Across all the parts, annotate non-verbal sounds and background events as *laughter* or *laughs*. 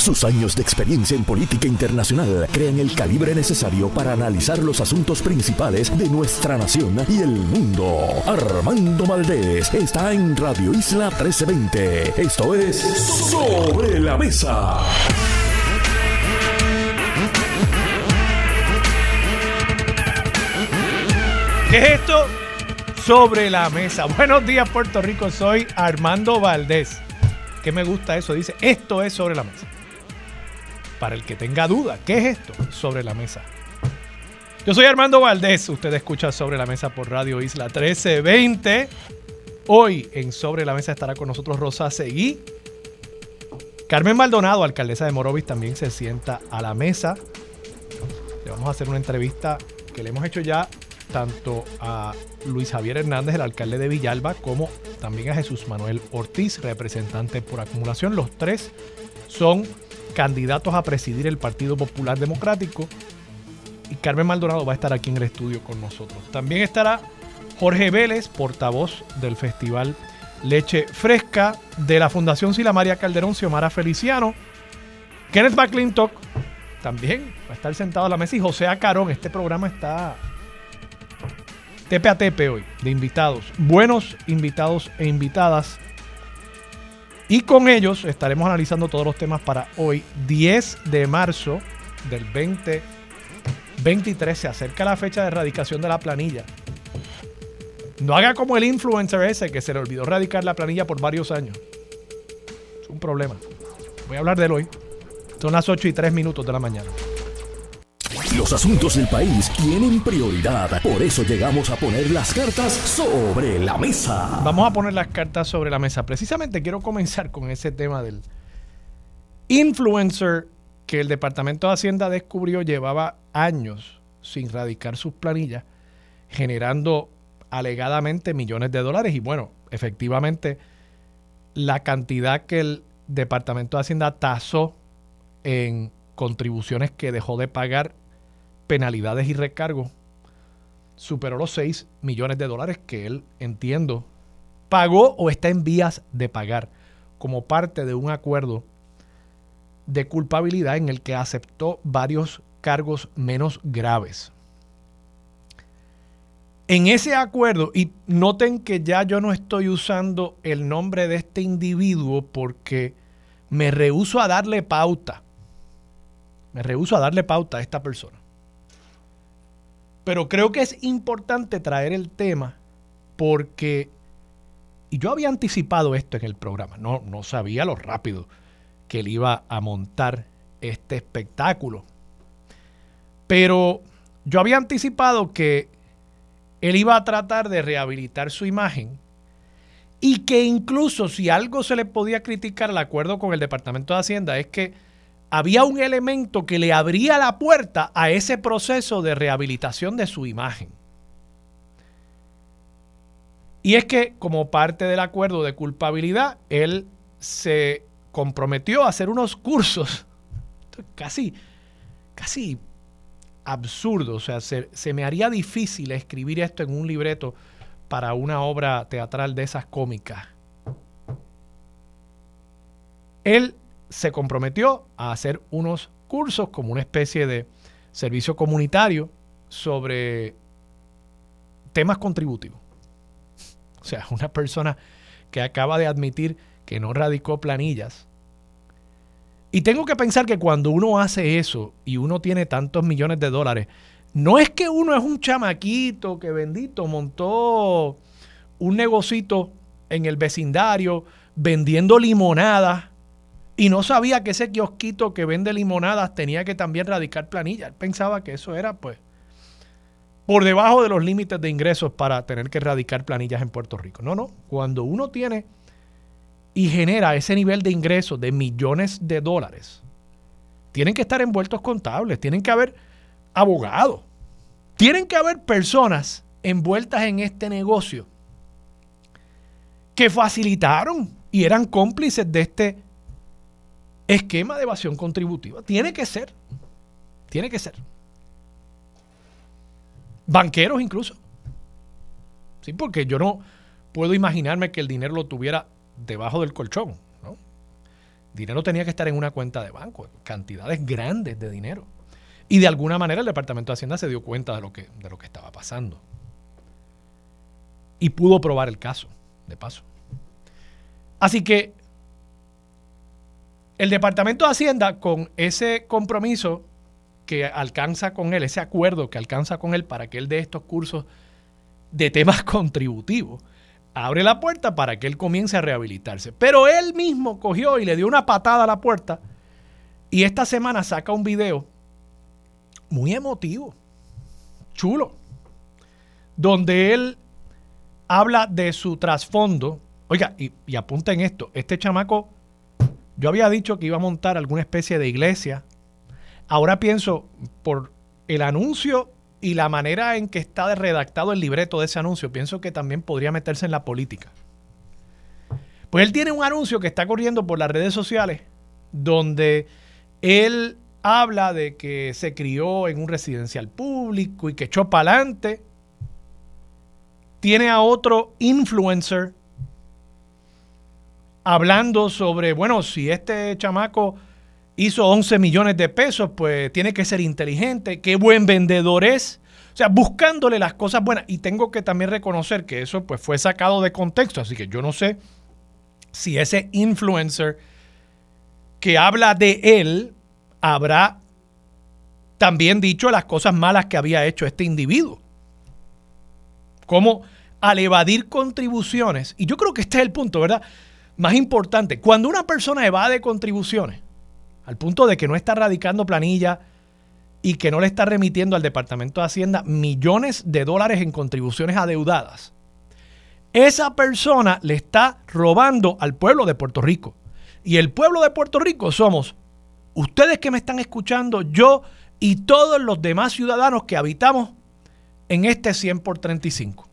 Sus años de experiencia en política internacional crean el calibre necesario para analizar los asuntos principales de nuestra nación y el mundo. Armando Valdés está en Radio Isla 1320. Esto es Sobre la Mesa. ¿Qué es esto? Sobre la mesa. Buenos días, Puerto Rico. Soy Armando Valdés. ¿Qué me gusta eso? Dice, esto es sobre la mesa. Para el que tenga duda, ¿qué es esto? Sobre la mesa. Yo soy Armando Valdés. Usted escucha Sobre la Mesa por Radio Isla 1320. Hoy en Sobre la Mesa estará con nosotros Rosa Seguí. Carmen Maldonado, alcaldesa de Morovis, también se sienta a la mesa. Le vamos a hacer una entrevista que le hemos hecho ya tanto a Luis Javier Hernández, el alcalde de Villalba, como también a Jesús Manuel Ortiz, representante por acumulación. Los tres son candidatos a presidir el Partido Popular Democrático. Y Carmen Maldonado va a estar aquí en el estudio con nosotros. También estará Jorge Vélez, portavoz del Festival Leche Fresca de la Fundación Sila María Calderón, Xiomara Feliciano. Kenneth McClintock también va a estar sentado a la mesa y José Acarón. Este programa está tepe a tepe hoy de invitados, buenos invitados e invitadas. Y con ellos estaremos analizando todos los temas para hoy, 10 de marzo del 2023. Se acerca la fecha de erradicación de la planilla. No haga como el influencer ese que se le olvidó erradicar la planilla por varios años. Es un problema. Voy a hablar de él hoy. Son las 8 y 3 minutos de la mañana. Los asuntos del país tienen prioridad. Por eso llegamos a poner las cartas sobre la mesa. Vamos a poner las cartas sobre la mesa. Precisamente quiero comenzar con ese tema del influencer que el Departamento de Hacienda descubrió llevaba años sin radicar sus planillas, generando alegadamente millones de dólares. Y bueno, efectivamente, la cantidad que el Departamento de Hacienda tasó en contribuciones que dejó de pagar penalidades y recargos superó los 6 millones de dólares que él, entiendo, pagó o está en vías de pagar como parte de un acuerdo de culpabilidad en el que aceptó varios cargos menos graves. En ese acuerdo, y noten que ya yo no estoy usando el nombre de este individuo porque me rehuso a darle pauta. Me rehuso a darle pauta a esta persona. Pero creo que es importante traer el tema porque, y yo había anticipado esto en el programa, no, no sabía lo rápido que él iba a montar este espectáculo. Pero yo había anticipado que él iba a tratar de rehabilitar su imagen y que incluso si algo se le podía criticar al acuerdo con el Departamento de Hacienda es que había un elemento que le abría la puerta a ese proceso de rehabilitación de su imagen. Y es que como parte del acuerdo de culpabilidad, él se comprometió a hacer unos cursos *laughs* casi, casi absurdo. O sea, se, se, me haría difícil escribir esto en un libreto para una obra teatral de esas cómicas. Él se comprometió a hacer unos cursos como una especie de servicio comunitario sobre temas contributivos. O sea, una persona que acaba de admitir que no radicó planillas. Y tengo que pensar que cuando uno hace eso y uno tiene tantos millones de dólares, no es que uno es un chamaquito que bendito montó un negocito en el vecindario vendiendo limonadas y no sabía que ese kiosquito que vende limonadas tenía que también radicar planilla. Él pensaba que eso era, pues, por debajo de los límites de ingresos para tener que radicar planillas en Puerto Rico. No, no. Cuando uno tiene y genera ese nivel de ingresos de millones de dólares, tienen que estar envueltos contables, tienen que haber abogados, tienen que haber personas envueltas en este negocio que facilitaron y eran cómplices de este esquema de evasión contributiva. Tiene que ser. Tiene que ser. Banqueros incluso. Sí, porque yo no puedo imaginarme que el dinero lo tuviera debajo del colchón. Dinero tenía que estar en una cuenta de banco, cantidades grandes de dinero. Y de alguna manera el Departamento de Hacienda se dio cuenta de lo que, de lo que estaba pasando. Y pudo probar el caso, de paso. Así que el Departamento de Hacienda, con ese compromiso que alcanza con él, ese acuerdo que alcanza con él para que él dé estos cursos de temas *laughs* contributivos, abre la puerta para que él comience a rehabilitarse. Pero él mismo cogió y le dio una patada a la puerta y esta semana saca un video muy emotivo, chulo, donde él habla de su trasfondo. Oiga, y, y apunten esto, este chamaco, yo había dicho que iba a montar alguna especie de iglesia. Ahora pienso, por el anuncio y la manera en que está redactado el libreto de ese anuncio, pienso que también podría meterse en la política. Pues él tiene un anuncio que está corriendo por las redes sociales donde él habla de que se crió en un residencial público y que echó para adelante. Tiene a otro influencer hablando sobre, bueno, si este chamaco hizo 11 millones de pesos, pues tiene que ser inteligente, qué buen vendedor es. O sea, buscándole las cosas buenas. Y tengo que también reconocer que eso pues fue sacado de contexto, así que yo no sé si ese influencer que habla de él habrá también dicho las cosas malas que había hecho este individuo. Como al evadir contribuciones, y yo creo que este es el punto, ¿verdad? Más importante, cuando una persona evade contribuciones, al punto de que no está radicando planilla y que no le está remitiendo al Departamento de Hacienda millones de dólares en contribuciones adeudadas, esa persona le está robando al pueblo de Puerto Rico. Y el pueblo de Puerto Rico somos ustedes que me están escuchando, yo y todos los demás ciudadanos que habitamos en este 100 por 35.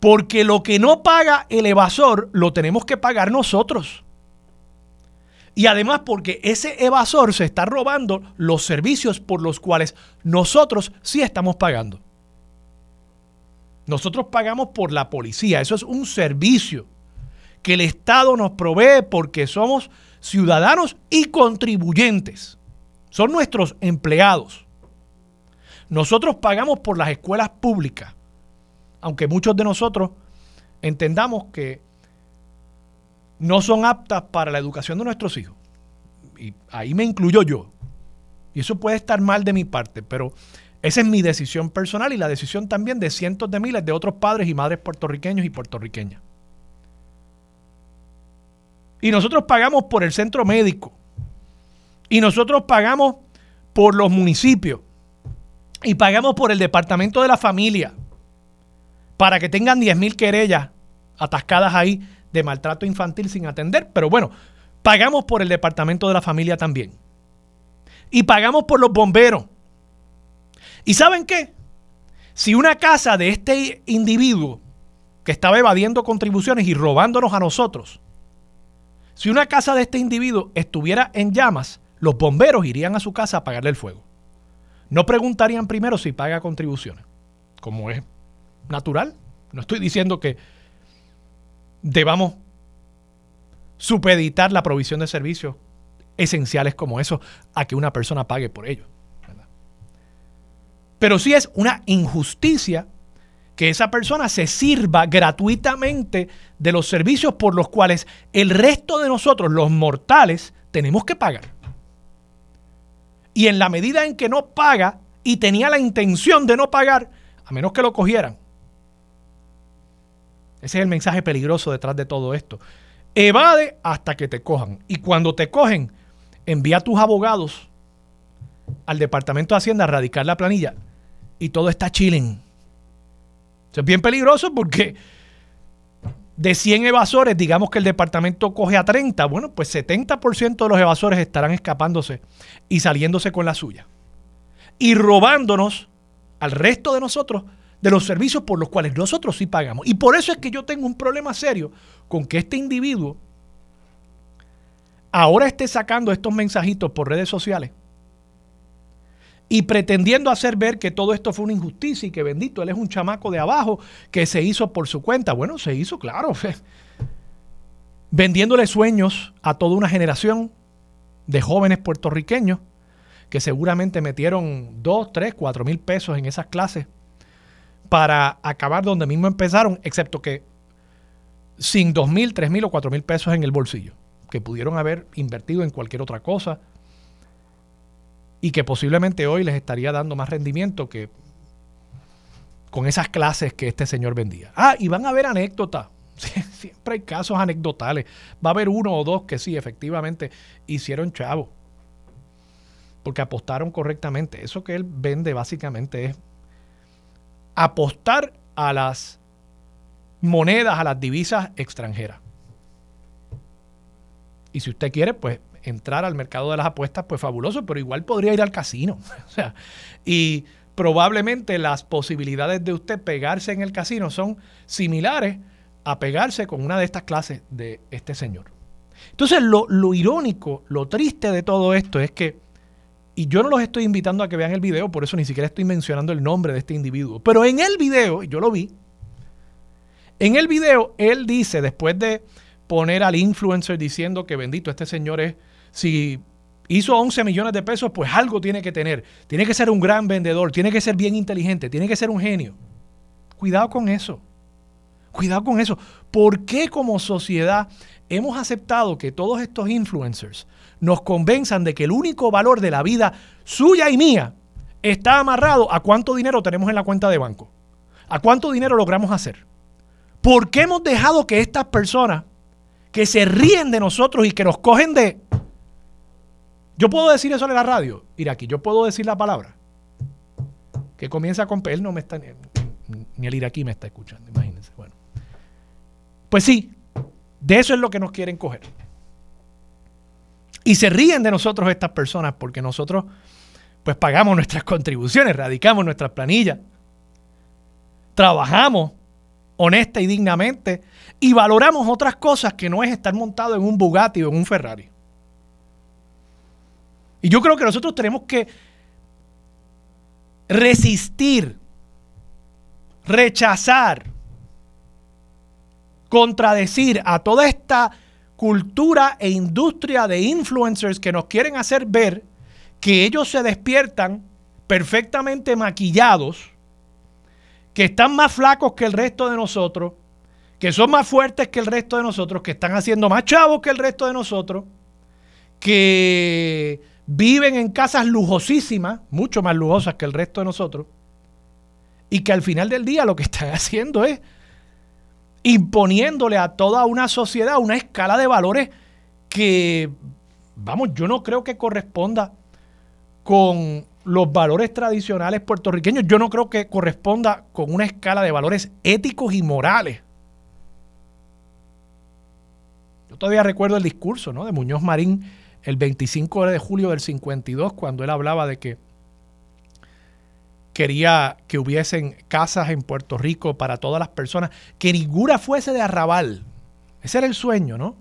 Porque lo que no paga el evasor lo tenemos que pagar nosotros. Y además porque ese evasor se está robando los servicios por los cuales nosotros sí estamos pagando. Nosotros pagamos por la policía, eso es un servicio que el Estado nos provee porque somos ciudadanos y contribuyentes. Son nuestros empleados. Nosotros pagamos por las escuelas públicas, aunque muchos de nosotros entendamos que no son aptas para la educación de nuestros hijos. Y ahí me incluyo yo. Y eso puede estar mal de mi parte, pero esa es mi decisión personal y la decisión también de cientos de miles de otros padres y madres puertorriqueños y puertorriqueñas. Y nosotros pagamos por el centro médico. Y nosotros pagamos por los municipios. Y pagamos por el departamento de la familia. Para que tengan 10.000 querellas atascadas ahí de maltrato infantil sin atender. Pero bueno, pagamos por el departamento de la familia también. Y pagamos por los bomberos. ¿Y saben qué? Si una casa de este individuo que estaba evadiendo contribuciones y robándonos a nosotros, si una casa de este individuo estuviera en llamas, los bomberos irían a su casa a apagarle el fuego. No preguntarían primero si paga contribuciones, como es natural. No estoy diciendo que debamos supeditar la provisión de servicios esenciales como eso a que una persona pague por ello. Pero sí es una injusticia que esa persona se sirva gratuitamente de los servicios por los cuales el resto de nosotros, los mortales, tenemos que pagar. Y en la medida en que no paga y tenía la intención de no pagar, a menos que lo cogieran. Ese es el mensaje peligroso detrás de todo esto. Evade hasta que te cojan. Y cuando te cogen, envía a tus abogados al Departamento de Hacienda a radicar la planilla y todo está chilling es bien peligroso porque de 100 evasores, digamos que el departamento coge a 30, bueno, pues 70% de los evasores estarán escapándose y saliéndose con la suya. Y robándonos al resto de nosotros de los servicios por los cuales nosotros sí pagamos. Y por eso es que yo tengo un problema serio con que este individuo ahora esté sacando estos mensajitos por redes sociales y pretendiendo hacer ver que todo esto fue una injusticia y que bendito, él es un chamaco de abajo que se hizo por su cuenta. Bueno, se hizo, claro. *laughs* vendiéndole sueños a toda una generación de jóvenes puertorriqueños que seguramente metieron 2, 3, 4 mil pesos en esas clases para acabar donde mismo empezaron, excepto que sin 2 mil, 3 mil o 4 mil pesos en el bolsillo, que pudieron haber invertido en cualquier otra cosa y que posiblemente hoy les estaría dando más rendimiento que con esas clases que este señor vendía. Ah, y van a haber anécdotas. *laughs* Siempre hay casos anecdotales. Va a haber uno o dos que sí, efectivamente, hicieron chavo. Porque apostaron correctamente. Eso que él vende básicamente es apostar a las monedas, a las divisas extranjeras. Y si usted quiere, pues entrar al mercado de las apuestas, pues fabuloso, pero igual podría ir al casino. *laughs* o sea, y probablemente las posibilidades de usted pegarse en el casino son similares a pegarse con una de estas clases de este señor. Entonces, lo, lo, irónico, lo triste de todo esto es que, y yo no los estoy invitando a que vean el video, por eso ni siquiera estoy mencionando el nombre de este individuo, pero en el video, yo lo vi, en el video él dice, después de poner al influencer diciendo que bendito, este señor es, si hizo 11 millones de pesos, pues algo tiene que tener. Tiene que ser un gran vendedor, tiene que ser bien inteligente, tiene que ser un genio. Cuidado con eso. Cuidado con eso. ¿Por qué como sociedad hemos aceptado que todos estos influencers nos convenzan de que el único valor de la vida suya y mía está amarrado a cuánto dinero tenemos en la cuenta de banco? ¿A cuánto dinero logramos hacer? ¿Por qué hemos dejado que estas personas que se ríen de nosotros y que nos cogen de yo puedo decir eso en la radio, Iraqi, yo puedo decir la palabra. Que comienza con P. Él no me está, ni, el iraquí me está escuchando, imagínense. Bueno. Pues sí, de eso es lo que nos quieren coger. Y se ríen de nosotros estas personas porque nosotros pues pagamos nuestras *laughs* contribuciones, radicamos nuestras planillas, trabajamos honesta y dignamente y valoramos otras cosas que no es estar montado en un Bugatti o en un Ferrari. Y yo creo que nosotros tenemos que resistir, rechazar, contradecir a toda esta cultura e industria de influencers que nos quieren hacer ver que ellos se despiertan perfectamente maquillados, que están más flacos que el resto de nosotros, que son más fuertes que el resto de nosotros, que están haciendo más chavos que el resto de nosotros, que viven en casas lujosísimas, mucho más lujosas que el resto de nosotros, y que al final del día lo que están *laughs* haciendo es imponiéndole a toda una sociedad una escala de valores que, vamos, yo no creo que corresponda con los valores tradicionales puertorriqueños, yo no creo que corresponda con una escala de valores éticos y morales. Yo todavía recuerdo el discurso ¿no? de Muñoz Marín el 25 de julio del 52, cuando él hablaba de que quería que hubiesen casas en Puerto Rico para todas las personas, que ninguna fuese de arrabal. Ese era el sueño, ¿no?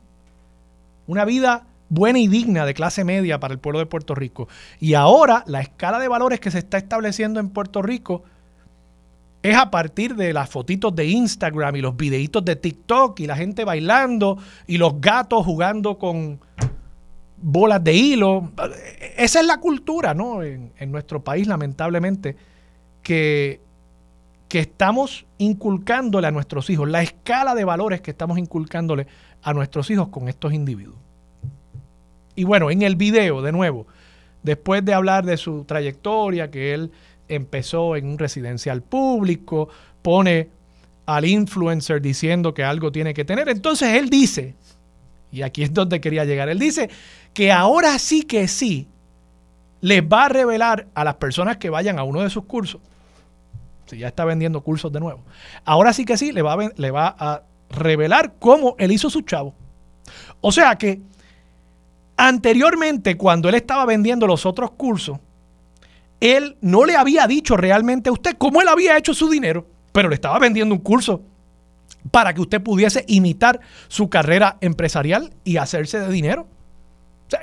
Una vida buena y digna de clase media para el pueblo de Puerto Rico. Y ahora la escala de valores que se está estableciendo en Puerto Rico es a partir de las fotitos de Instagram y los videitos de TikTok y la gente bailando y los gatos jugando con, bolas de hilo. Esa es la cultura, ¿no? En, nuestro país, lamentablemente, que, estamos inculcándole a nuestros hijos, la escala de valores que estamos inculcándole a nuestros hijos con estos individuos. Y bueno, en el video, de nuevo, después de hablar de su trayectoria, que él empezó en un residencial público, pone al influencer diciendo que algo tiene que tener. Entonces él dice, y aquí es donde quería llegar, él dice que ahora sí que sí les va a revelar a las personas que vayan a uno de sus cursos, si ya está vendiendo cursos de nuevo, ahora sí que sí le va a, le va a revelar cómo él hizo su chavo. O sea que anteriormente, cuando él estaba vendiendo los otros cursos, él no le había dicho realmente a usted cómo él había hecho su dinero, pero le estaba vendiendo un curso para que usted pudiese imitar su carrera empresarial y hacerse de dinero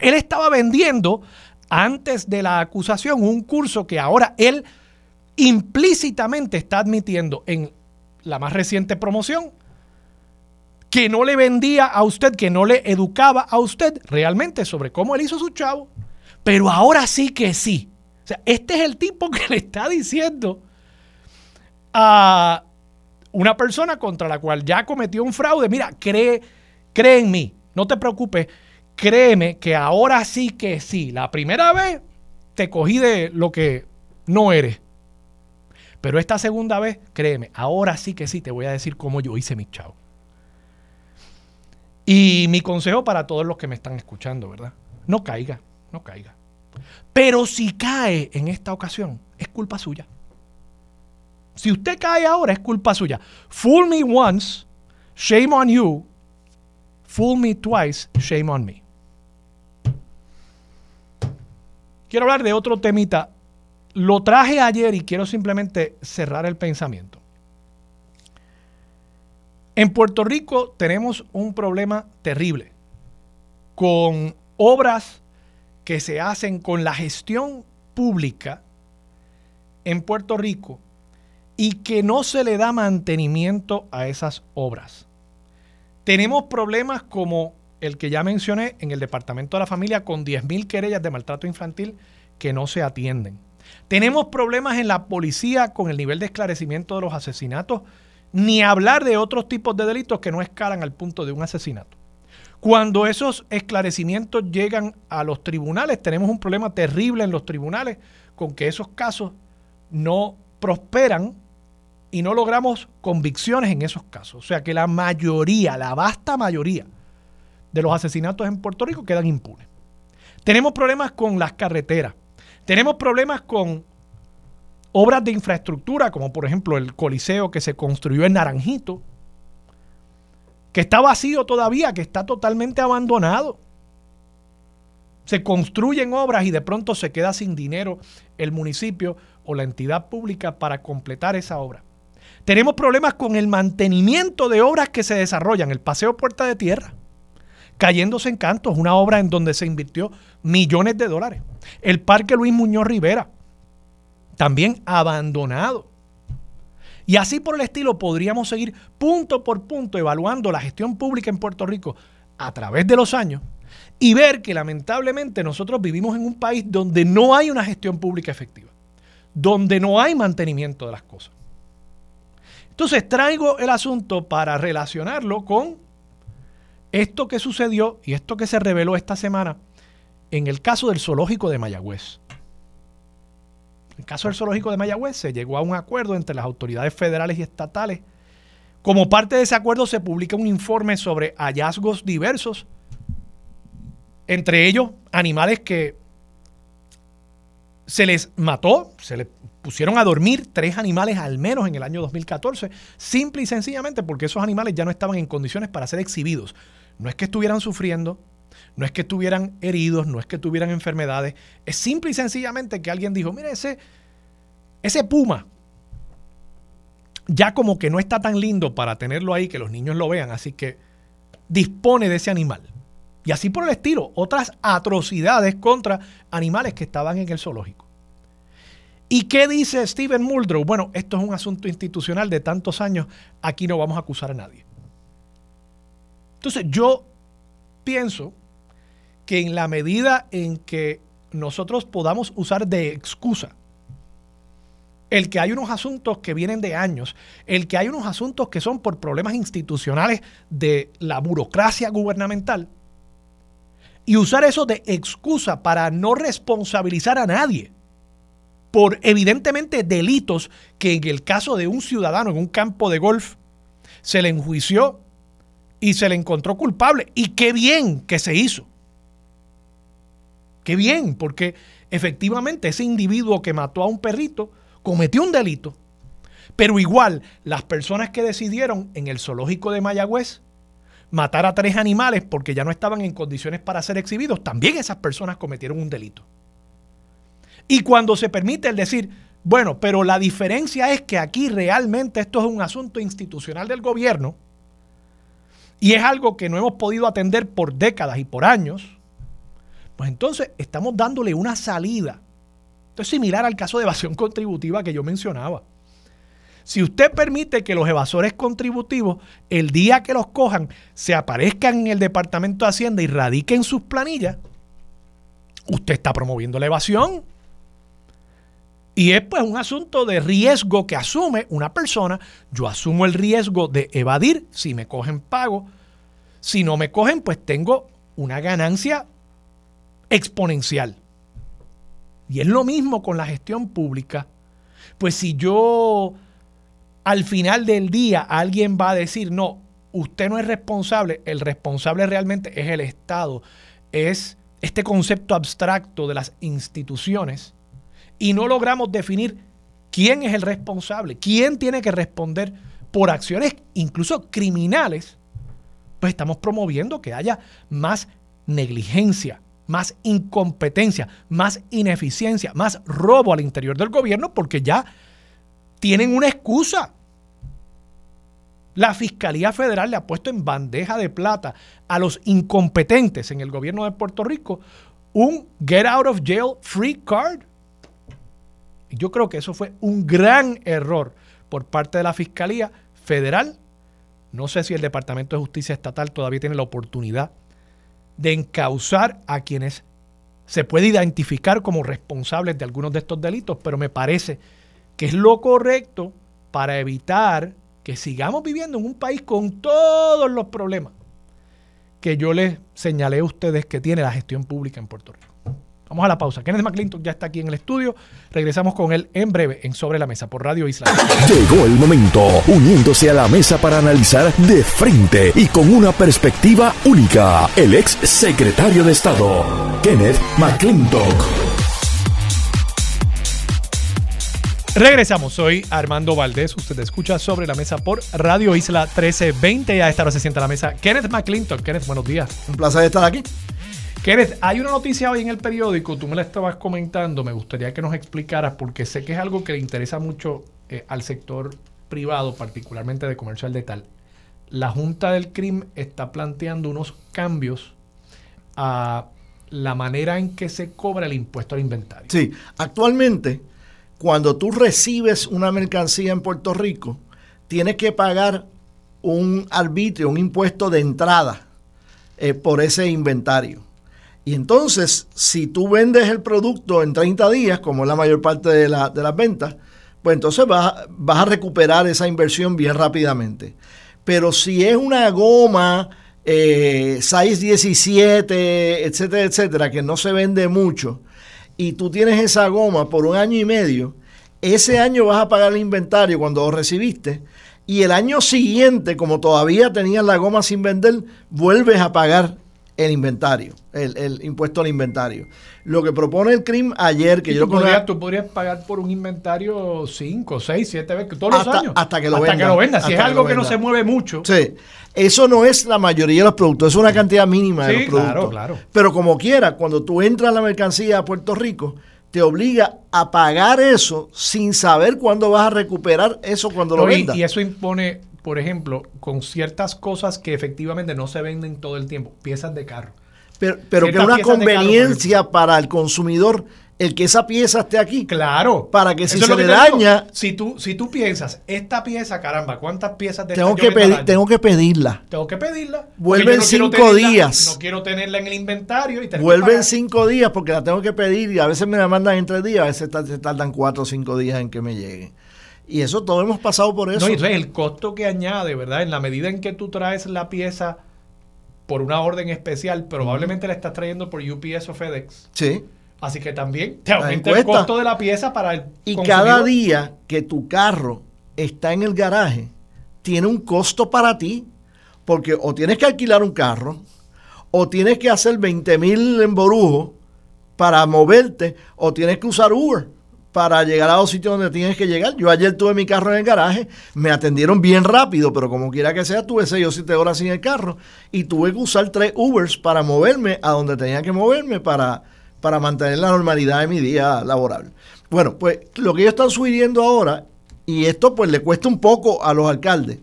él estaba vendiendo antes de la acusación un curso que ahora él implícitamente está admitiendo en la más reciente promoción que no le vendía a usted, que no le educaba a usted realmente sobre cómo él hizo su chavo. Pero ahora sí que sí. O sea, este es el tipo *laughs* que le está diciendo a una persona contra la cual ya cometió un fraude, mira, cree, cree en mí, no te preocupes, créeme que ahora sí que sí. La primera vez te cogí de lo que no eres. Pero esta segunda vez, créeme, ahora sí que sí te voy a decir cómo yo hice mi chavo. Y mi consejo para todos los que me están escuchando, ¿verdad? No caiga, no caiga. Pero si cae en esta ocasión, es culpa suya. Si usted cae ahora, es culpa suya. Fool me once, shame on you. Fool me twice, shame on me. Quiero hablar de otro temita. Lo traje ayer y quiero simplemente cerrar el pensamiento. En Puerto Rico tenemos un problema terrible con obras que se hacen con la gestión pública en Puerto Rico y que no se le da mantenimiento a esas obras. Tenemos problemas como el que ya mencioné en el Departamento de la Familia con 10.000 querellas de maltrato infantil que no se atienden. Tenemos problemas en la policía con el nivel de esclarecimiento de los asesinatos, ni hablar de otros tipos de delitos que no escalan al punto de un asesinato. Cuando esos esclarecimientos llegan a los tribunales, tenemos un problema terrible en los tribunales con que esos casos no prosperan y no logramos convicciones en esos casos. O sea que la mayoría, la vasta mayoría de los asesinatos en Puerto Rico quedan impunes. Tenemos problemas con las carreteras. Tenemos problemas con obras de infraestructura, como por ejemplo el Coliseo que se construyó en Naranjito, que está vacío todavía, que está totalmente abandonado. Se construyen obras y de pronto se queda sin dinero el municipio o la entidad pública para completar esa obra. Tenemos problemas con el mantenimiento de obras que se desarrollan. El Paseo Puerta de Tierra, cayéndose en cantos, una obra en donde se invirtió millones de dólares. El Parque Luis Muñoz Rivera, también abandonado. Y así por el estilo podríamos seguir punto por punto evaluando la gestión pública en Puerto Rico a través de los años y ver que lamentablemente nosotros vivimos en un país donde no hay una gestión pública efectiva, donde no hay mantenimiento de las cosas. Entonces traigo el asunto para relacionarlo con esto que sucedió y esto que se reveló esta semana en el caso del zoológico de Mayagüez. En el caso del zoológico de Mayagüez se llegó a un acuerdo entre las autoridades federales y estatales. Como parte de ese acuerdo se publica un informe sobre hallazgos diversos, entre ellos animales que se les mató, se les pusieron a dormir tres animales al menos en el año 2014, simple y sencillamente porque esos animales ya no estaban en condiciones para ser exhibidos. No es que estuvieran sufriendo, no es que estuvieran heridos, no es que tuvieran enfermedades, es simple y sencillamente que alguien dijo, mire, ese, ese puma ya como que no está tan lindo para tenerlo ahí, que los niños lo vean, así que dispone de ese animal. Y así por el estilo, otras atrocidades contra animales que estaban en el zoológico. ¿Y qué dice Steven Muldrow? Bueno, esto es un asunto institucional de tantos años, aquí no vamos a acusar a nadie. Entonces yo pienso que en la medida en que nosotros podamos usar de excusa el que hay unos asuntos que vienen de años, el que hay unos asuntos que son por problemas institucionales de la burocracia gubernamental, y usar eso de excusa para no responsabilizar a nadie por evidentemente delitos que en el caso de un ciudadano en un campo de golf se le enjuició y se le encontró culpable. Y qué bien que se hizo. Qué bien, porque efectivamente ese individuo que mató a un perrito cometió un delito. Pero igual, las personas que decidieron en el zoológico de Mayagüez matar a tres animales porque ya no estaban en condiciones para ser exhibidos, también esas personas cometieron un delito. Y cuando se permite el decir, bueno, pero la diferencia es que aquí realmente esto es un asunto institucional del gobierno y es algo que no hemos podido atender por décadas y por años, pues entonces estamos dándole una salida. Esto es similar al caso de evasión *laughs* contributiva que yo mencionaba. Si usted permite que los evasores contributivos, el día que los cojan, se aparezcan en el Departamento de Hacienda y radiquen sus planillas, usted está promoviendo la evasión. Y es pues un asunto de riesgo que asume una persona. Yo asumo el riesgo de evadir si me cogen pago. Si no me cogen, pues tengo una ganancia exponencial. Y es lo mismo con la gestión pública. Pues si yo al final del día alguien va a decir, no, usted no es responsable, el responsable realmente es el Estado, es este concepto abstracto de las instituciones y no logramos definir quién es el responsable, quién tiene que responder por acciones incluso criminales, pues estamos promoviendo que haya más negligencia, más incompetencia, más ineficiencia, más robo al interior del gobierno porque ya tienen una excusa. La Fiscalía Federal le ha puesto en bandeja de plata a los incompetentes en el gobierno de Puerto Rico un get out of jail free card. Yo creo que eso fue un gran error por parte de la Fiscalía Federal. No sé si el Departamento de Justicia Estatal todavía tiene la oportunidad de encauzar a quienes se puede identificar como responsables de algunos de estos delitos, pero me parece que es lo correcto para evitar que sigamos viviendo en un país con todos los problemas que yo les señalé a ustedes que tiene la gestión pública en Puerto Rico. Vamos a la pausa. Kenneth McClinton ya está aquí en el estudio. Regresamos con él en breve en Sobre la Mesa por Radio Isla. *laughs* Llegó el momento, uniéndose a la mesa para analizar de frente y con una perspectiva única, el ex secretario de Estado, Kenneth McClintock. Regresamos, soy Armando Valdés. Usted escucha sobre la mesa por Radio Isla 1320. A esta hora se sienta a la mesa Kenneth McClintock. Kenneth, buenos días. Un placer estar aquí. Kenneth, hay una noticia hoy en el periódico, tú me la estabas comentando, me gustaría que nos explicaras porque sé que es algo que le interesa mucho eh, al sector privado, particularmente de comercial de tal. La Junta del CRIM está planteando unos cambios a la manera en que se cobra el impuesto al inventario. Sí, actualmente cuando tú recibes una mercancía en Puerto Rico, tienes que pagar un arbitrio, un impuesto de entrada eh, por ese inventario. Y entonces, si tú vendes el producto en 30 días, como es la mayor parte de, las ventas, pues entonces vas, vas, a recuperar esa inversión bien rápidamente. Pero si es una goma eh, 617, etcétera, etcétera, que no se vende mucho, y tú tienes esa goma por un año y medio, ese año vas a pagar el inventario cuando lo recibiste, y el año siguiente, como todavía tenías la goma sin vender, vuelves a pagar el inventario, el, impuesto al inventario. Lo que propone el CRIM ayer, que yo tú podrías, tú podrías pagar por un inventario 5, 6, 7 veces, todos los años. Hasta que lo hasta Que lo vendas. Si es algo que, no se mueve mucho. Sí. Eso no es la mayoría de los productos, es una cantidad mínima de los productos. Claro, claro. Pero como quiera, cuando tú entras la mercancía a Puerto Rico, te obliga a pagar eso sin saber cuándo vas a recuperar eso cuando lo vendas. Y eso impone, por ejemplo, con ciertas cosas que efectivamente no se venden todo el tiempo, piezas de carro pero, pero que una conveniencia para el consumidor el que esa pieza esté aquí. Claro. Para que si se le daña. si tú, si tú piensas, esta pieza, caramba, ¿cuántas piezas de tengo que pedir, Tengo que pedirla. Tengo que pedirla. Vuelven cinco días. No quiero tenerla en el inventario y Vuelven cinco días porque la tengo que pedir y a veces me la mandan en tres días, a veces se tardan cuatro o cinco días en que me llegue. Y eso todo hemos pasado por eso. No, y entonces el costo que añade, ¿verdad? En la medida en que tú traes la pieza por una orden especial, probablemente la estás trayendo por UPS o FedEx. Sí. Así que también te aumenta el costo de la pieza para el Y cada día que tu carro está en el garaje, tiene un costo para ti, porque o tienes que alquilar un carro, o tienes que hacer 20 mil emborujos para moverte, o tienes que usar Uber para llegar a los sitios donde tienes que llegar. Yo ayer tuve mi carro en el garaje, me atendieron bien rápido, pero como quiera que sea, tuve 6 o 7 horas sin el carro y tuve que usar tres Ubers para moverme a donde tenía que moverme para, para mantener la normalidad de mi día laboral. Bueno, pues lo que ellos están subiendo ahora, y esto pues le cuesta un poco a los alcaldes,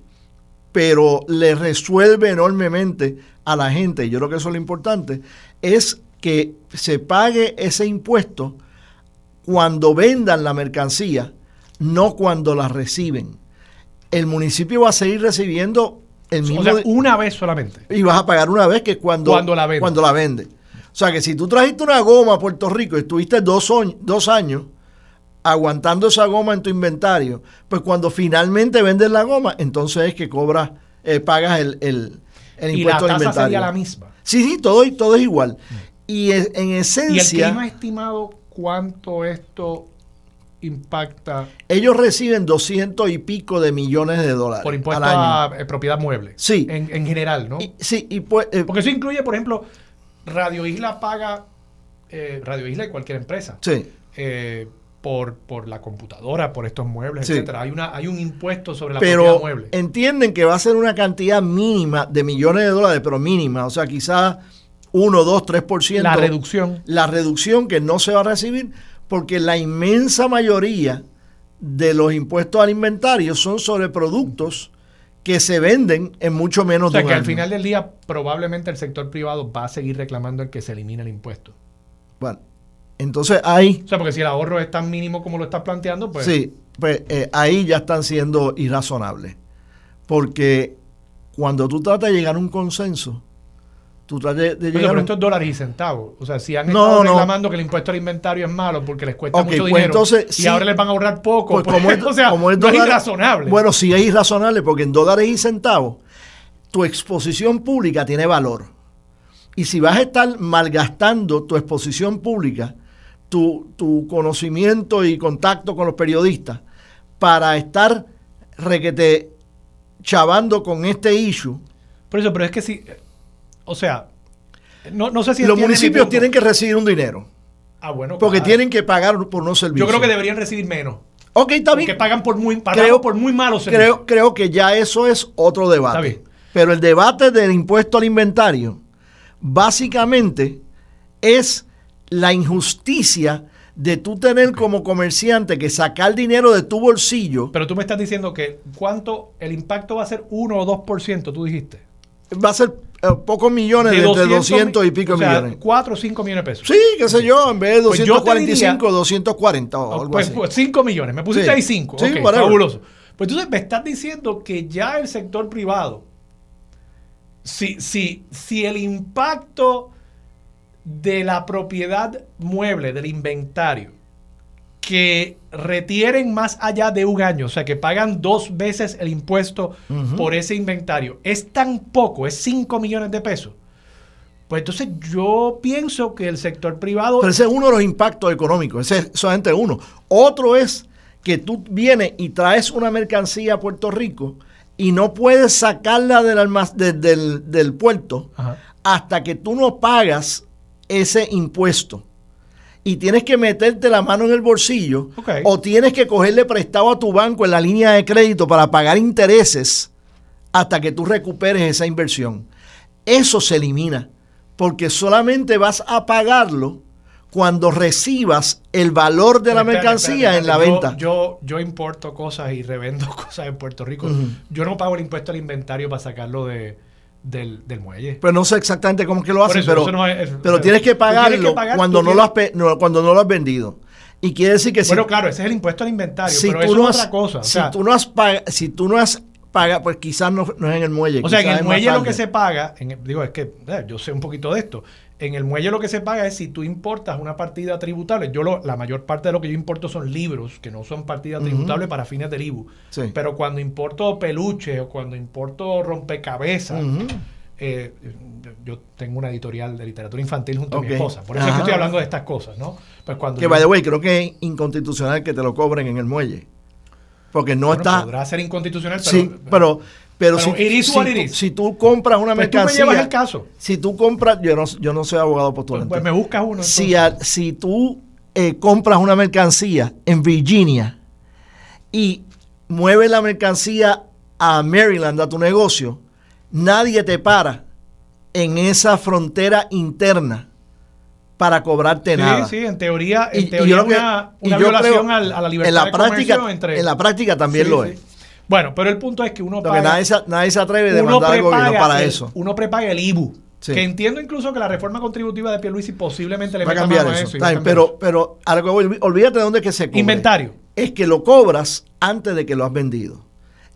pero le resuelve enormemente a la gente, y yo creo que eso es lo importante, es que se pague ese impuesto cuando vendan la mercancía, no cuando la reciben. el municipio va a seguir recibiendo el mismo... O sea, di- una vez solamente. y vas a pagar una vez que es cuando, Cuando la vende. cuando la vende. O sea que si tú trajiste una goma a Puerto Rico y estuviste dos, dos años aguantando esa goma en tu inventario, pues cuando finalmente vendes la goma, entonces es que cobras, eh, pagas el, el, el Y la impuesto tasa inventario. sería la misma. Sí, sí, todo, todo es igual. Y es- en ¿Y el esencia, clima estimado cuánto esto impacta ellos reciben 200 y pico de millones de dólares por impuesto al año. a eh, propiedad mueble? Sí. En, en general, ¿no? Y- sí, y pues, eh, Porque eso incluye, por ejemplo, Radio Isla paga, eh, Radio Isla y cualquier empresa, sí. eh, por, por la computadora, por estos muebles, Sí. etcétera. Hay, una, hay un impuesto sobre la propiedad pero mueble. entienden que va a ser una cantidad mínima de millones de dólares, pero mínima, o sea, quizás 1, 2, 3%. La reducción. La reducción que no se va a recibir, porque la inmensa mayoría de los impuestos al inventario son sobre productos que se venden en mucho menos O sea, de un que al final del día probablemente el sector privado va a seguir reclamando el que se elimine el impuesto. Bueno, entonces ahí, O sea, porque si el ahorro es tan mínimo como lo estás planteando, pues... sí, pues eh, ahí ya están siendo irrazonables. Porque cuando tú tratas de llegar a un consenso, tú tratas de, de Pero, llegar esto es dólares y centavos. O sea, si han estado no. reclamando que el impuesto al inventario es malo porque les cuesta mucho pues dinero entonces, y sí. ahora les van a ahorrar poco, Pues pues, como es, *laughs* o sea, como es no es irrazonable. Bueno, sí es irrazonable porque en dólares y centavos tu exposición pública tiene valor. Y si vas a estar malgastando tu exposición pública, tu, tu conocimiento y contacto con los periodistas para estar requete chavando con este issue, Por eso, pero es que si... O sea, no, no sé si... los municipios tienen que recibir un dinero. Ah, bueno, Porque claro. tienen que pagar por Yo servicios. creo que deberían recibir menos. Ok, está bien. Porque pagan por muy, Creo- por muy malos servicios. Creo, creo que ya eso es otro Está debate. bien. Pero el debate del impuesto al inventario básicamente es la injusticia de tú tener como comerciante que sacar dinero de tu bolsillo Pero tú me estás diciendo que cuánto el impacto va a ser 1 o 2%, tú dijiste. va a ser pocos millones de, de 200 y pico o sea, millones. 4 o 5 millones de pesos. Sí, qué sé yo, en vez de Pues yo te 245, 240 o algo pues, así. pues 5 millones. Me pusiste Sí. ahí 5. Sí, ok, whatever. fabuloso. Pues entonces me estás diciendo que ya el sector privado, si, si, si el impacto de la propiedad mueble, del inventario, que retienen más allá de un año, o sea, que pagan dos veces el impuesto por ese inventario, es tan poco, es 5 millones de pesos. Pues entonces yo pienso que el sector privado... Pero ese es uno de los impactos económicos, ese es solamente uno. Otro es que tú vienes y traes una mercancía a Puerto Rico y no puedes sacarla del, almac- de- del, del puerto Ajá. hasta que tú no pagas ese impuesto. Y tienes que meterte la mano en el bolsillo o tienes que cogerle prestado a tu banco en la línea de crédito para pagar intereses hasta que tú recuperes esa inversión. Eso se elimina porque solamente vas a pagarlo cuando recibas el valor de la espérate, mercancía espérate, en la venta. Yo, yo, importo cosas y revendo *laughs* cosas en Puerto Rico. Yo no pago el impuesto al inventario para sacarlo de, del, del muelle. Pero no sé exactamente cómo es que lo hacen, eso, pero, eso no es- es- pero tienes que tienes pagarlo que pagar, cuando, no lo has, no, cuando no lo has vendido. Y quiere decir que si, bueno, claro, ese es el impuesto al inventario, si pero tú eso no es has, otra cosa. O si sea, tú no has pagado, si tú no has pagado, pues quizás no, no es en el muelle. o sea, en el muelle lo que se paga, en digo, es que eh, yo sé un poquito de esto. En el muelle lo que se paga es si tú importas una partida tributable. Yo lo, la mayor parte de lo que yo importo son libros, que no son partidas Ujú. tributables para fines del IBU. Sí. Pero cuando importo peluche o cuando importo rompecabezas, eh, yo tengo una editorial de literatura infantil junto a mi esposa. Por eso es que estoy hablando de estas cosas, ¿no? Pues cuando Que, yo- by the way, creo que es inconstitucional que te lo cobren en el muelle. Porque no bueno, está... podrá ser inconstitucional, pero, sí, pero... Pero, pero si, si si tú compras una Pues tú me mercancía... llevas el caso. Si tú compras... Yo no, yo no soy abogado Pues, postulante. pues me buscas uno. si, a- si tú eh, compras una mercancía en Virginia y mueves la mercancía a Maryland, a tu negocio, nadie te para en esa frontera interna para cobrarte sí, nada. sí, en teoría, en Y- y teoría yo creo que- una, violación creo- a la libertad en la de práctica, comercio entre... en la práctica también Sí, lo sí. es. Bueno, pero el punto es que uno paga... nadie, se- nadie se atreve a demandar al gobierno para el- eso. Uno prepaga el IBU. Sí. Que entiendo incluso que la reforma contributiva de Pierluisi posiblemente le Va a cambiar eso. eso. pero, pero algo, olvídate de dónde es que se cubre. Inventario. es que lo cobras antes de que lo has vendido.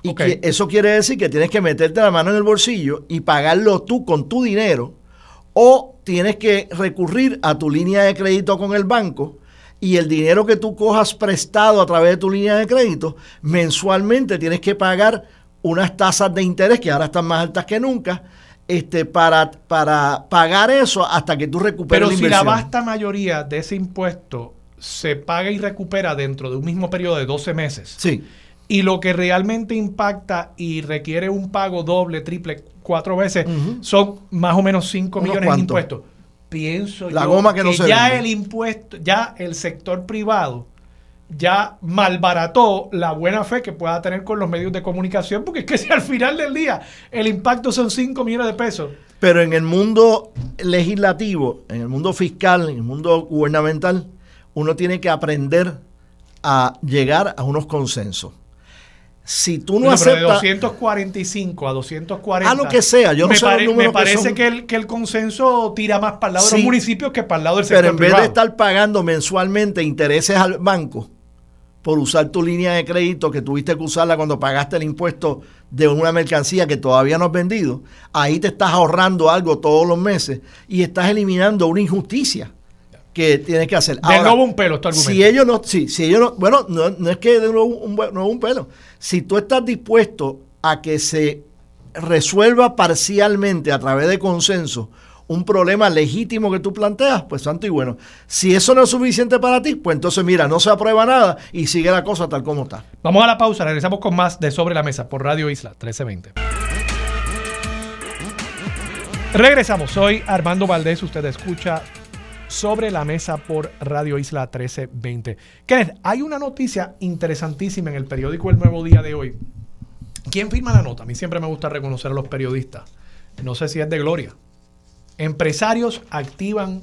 Y que eso quiere decir que tienes que meterte la mano en el bolsillo y pagarlo tú con tu dinero o tienes que recurrir a tu línea de crédito con el banco y el dinero que tú cojas prestado a través de tu línea de crédito, mensualmente tienes que pagar unas tasas de interés que ahora están más altas que nunca, este, para, para pagar eso hasta que tú recuperes Pero si la vasta mayoría de ese impuesto se paga y recupera dentro de un mismo periodo de 12 meses. Sí. Y lo que realmente impacta y requiere un pago doble, triple, cuatro veces, son más o menos 5 millones de impuestos. Pienso la goma que, no se ya el impuesto, ya el sector privado ya malbarató la buena fe que pueda tener con los medios de comunicación, porque es que *laughs* si al final del día el impacto son 5 millones de pesos. Pero en el mundo legislativo, en el mundo fiscal, en el mundo gubernamental, uno tiene que aprender a llegar a unos consensos. Si tú no aceptas. de 245 a 240. A lo que sea, yo no sé Me parece que, el, que el consenso tira más para el lado de los municipios que para el lado del sector Pero en vez de estar pagando mensualmente intereses al banco, por usar tu línea de crédito que tuviste que usarla cuando pagaste el impuesto de una mercancía que todavía no has vendido, ahí te estás ahorrando algo todos los meses y estás eliminando una injusticia que tienes que hacer. De nuevo un pelo este argumento. Si ellos no, sí, si ellos no, bueno, no, es que de nuevo un, no un pelo. Si tú estás dispuesto a que se resuelva parcialmente a través de consenso un problema legítimo que tú planteas, pues santo y bueno. Si eso no es suficiente para ti, pues entonces mira, no se aprueba nada y sigue la cosa tal como está. Vamos a la pausa, regresamos con más de Sobre la Mesa por Radio Isla 1320. Regresamos, soy Armando Valdés, usted escucha Sobre la Mesa por Radio Isla 1320. Kenneth, hay una noticia interesantísima en el periódico El Nuevo Día de hoy. ¿Quién firma la nota? A mí siempre me gusta reconocer a los periodistas. No sé si es de Gloria Empresarios activan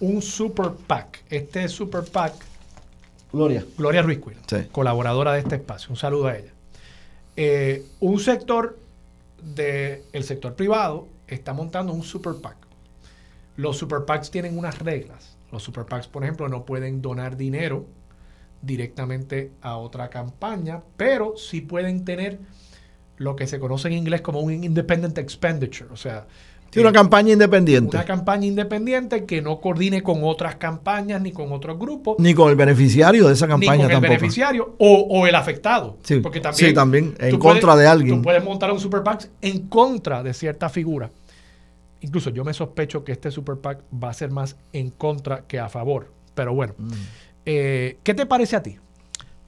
un super PAC. Este super PAC. Gloria. Gloria Ruiz colaboradora de este espacio. Un saludo a ella. Eh, un sector del sector privado está montando un super PAC. Los super PACs tienen unas reglas. Los super PACs, por ejemplo, no pueden donar dinero directamente a otra campaña, pero sí pueden tener lo que se conoce en inglés como un independent expenditure, o sea, una campaña independiente. Una campaña independiente que no coordine con otras campañas ni con otros grupos. Ni con el beneficiario de esa campaña ni con el beneficiario o, el afectado. Sí, porque también, sí, también en contra de alguien. Tú puedes montar un super PAC en contra de cierta figura. Incluso yo me sospecho que este super PAC va a ser más en contra que a favor. Pero bueno, mm. eh, ¿qué te parece a ti?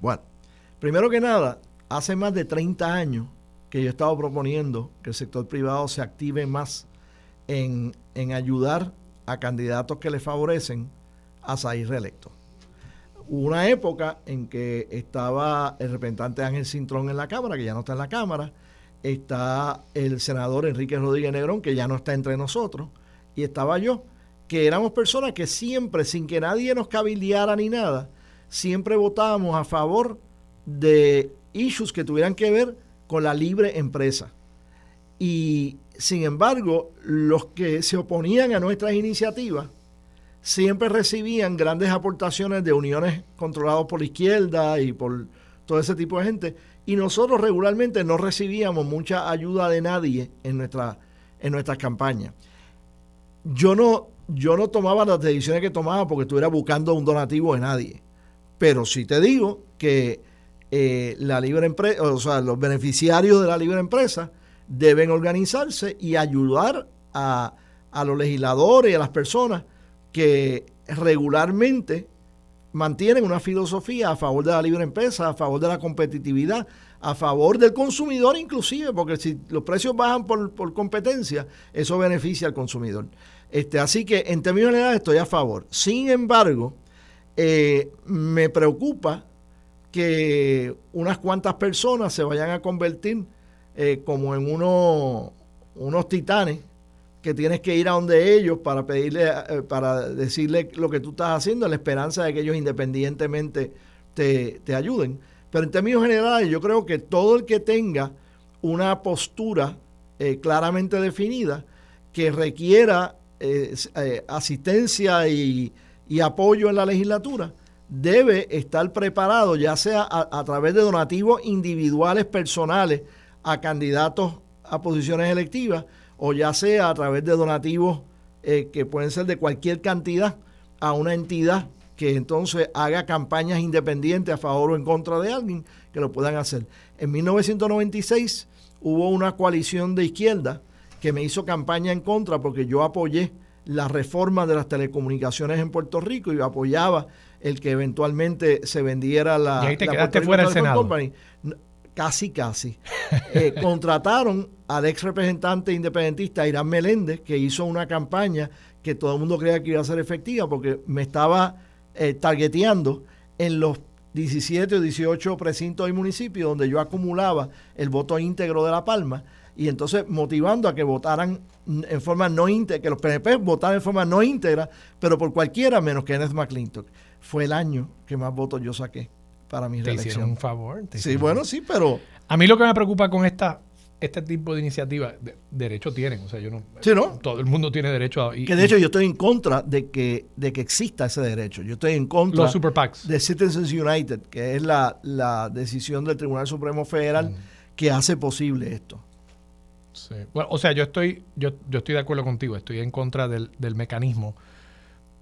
Bueno, primero que nada, hace más de 30 años que yo he estado proponiendo que el sector privado se active más en, ayudar a candidatos que le favorecen a salir reelectos. Hubo una época en que estaba el representante Ángel Cintrón en la Cámara, que ya no está en la Cámara, está el senador Enrique Rodríguez Negrón, que ya no está entre nosotros, y estaba yo, que éramos personas que siempre, sin que nadie nos cabildeara ni nada, siempre votábamos a favor de issues que tuvieran que ver con la libre empresa. Y sin embargo, los que se oponían a nuestras iniciativas siempre recibían grandes aportaciones de uniones controladas por la izquierda y por todo ese tipo de gente. Y nosotros regularmente no recibíamos mucha ayuda de nadie en, nuestra, en nuestras campañas. Yo no, yo no tomaba las decisiones que tomaba porque estuviera buscando un donativo de nadie. Pero sí te digo que eh, la libre empresa, o sea, los beneficiarios de la libre empresa deben organizarse y ayudar a, los legisladores y a las personas que regularmente mantienen una filosofía a favor de la libre empresa, a favor de la competitividad, a favor del consumidor inclusive, porque si los precios bajan por, competencia, eso beneficia al consumidor. Este, así que en términos generales estoy a favor. Sin embargo, eh, me preocupa que unas cuantas personas se vayan a convertir eh, como en uno, unos titanes que tienes que ir a donde ellos para pedirle, eh, para decirle lo que tú estás haciendo, en la esperanza de que ellos independientemente te, ayuden. Pero en términos generales, yo creo que todo el que tenga una postura eh, claramente definida, que requiera asistencia y, y, apoyo en la legislatura, debe estar preparado, ya sea a, través de donativos individuales personales a candidatos a posiciones electivas, o ya sea a través de donativos eh, que pueden ser de cualquier cantidad a una entidad que entonces haga campañas independientes a favor o en contra de alguien, que lo puedan hacer. En 1996 hubo una coalición de izquierda que me hizo campaña en contra porque yo apoyé la reforma de las telecomunicaciones en Puerto Rico y apoyaba el que eventualmente se vendiera la... Y ahí te quedaste fuera del Senado. Casi, casi. Eh, *laughs* contrataron al ex representante independentista Irán Meléndez, que hizo una campaña que todo el mundo creía que iba a ser efectiva porque me estaba eh, targeteando en los 17 o 18 precintos y municipios donde yo acumulaba el voto íntegro de La Palma y entonces motivando a que votaran en forma no íntegra, que los PNP votaran en forma no íntegra, pero por cualquiera menos que Kenneth McClintock. Fue el año que más votos yo saqué para mi reelección. Te hicieron un favor. sí, bueno, sí, pero... A mí lo que me preocupa con esta este tipo de iniciativas, derecho tienen, o sea, yo no, sí, ¿no? todo el mundo tiene derecho a... que de hecho yo estoy en contra de que, de que exista ese derecho, yo estoy en contra Los super de Citizens United, que es la, decisión del Tribunal Supremo Federal que hace posible esto. Sí. Bueno, o sea, yo estoy, yo, yo estoy de acuerdo contigo, estoy en contra del, del mecanismo,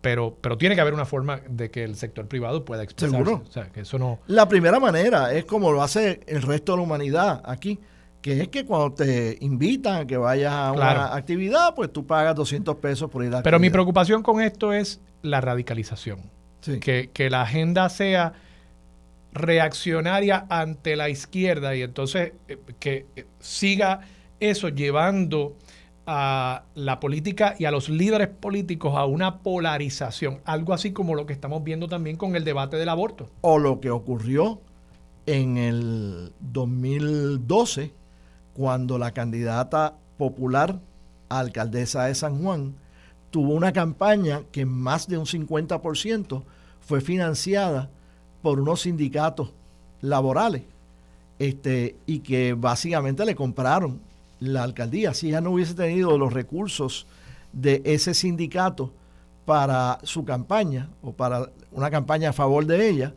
pero, pero tiene que haber una forma de que el sector privado pueda expresarse. Seguro. O sea, que eso no... La primera manera es como lo hace el resto de la humanidad aquí que es que cuando te invitan a que vayas a una actividad, pues tú pagas 200 pesos por ir a la Pero mi preocupación con esto es la radicalización. Que, que la agenda sea reaccionaria ante la izquierda y entonces eh, que eh, siga eso llevando a la política y a los líderes políticos a una polarización, algo así como lo que estamos viendo también con el debate del aborto. O lo que ocurrió en el 2012 cuando la candidata popular alcaldesa de San Juan tuvo una campaña que más de un 50% fue financiada por unos sindicatos laborales este, y que básicamente le compraron la alcaldía. Si ella no hubiese tenido los recursos de ese sindicato para su campaña o para una campaña a favor de ella,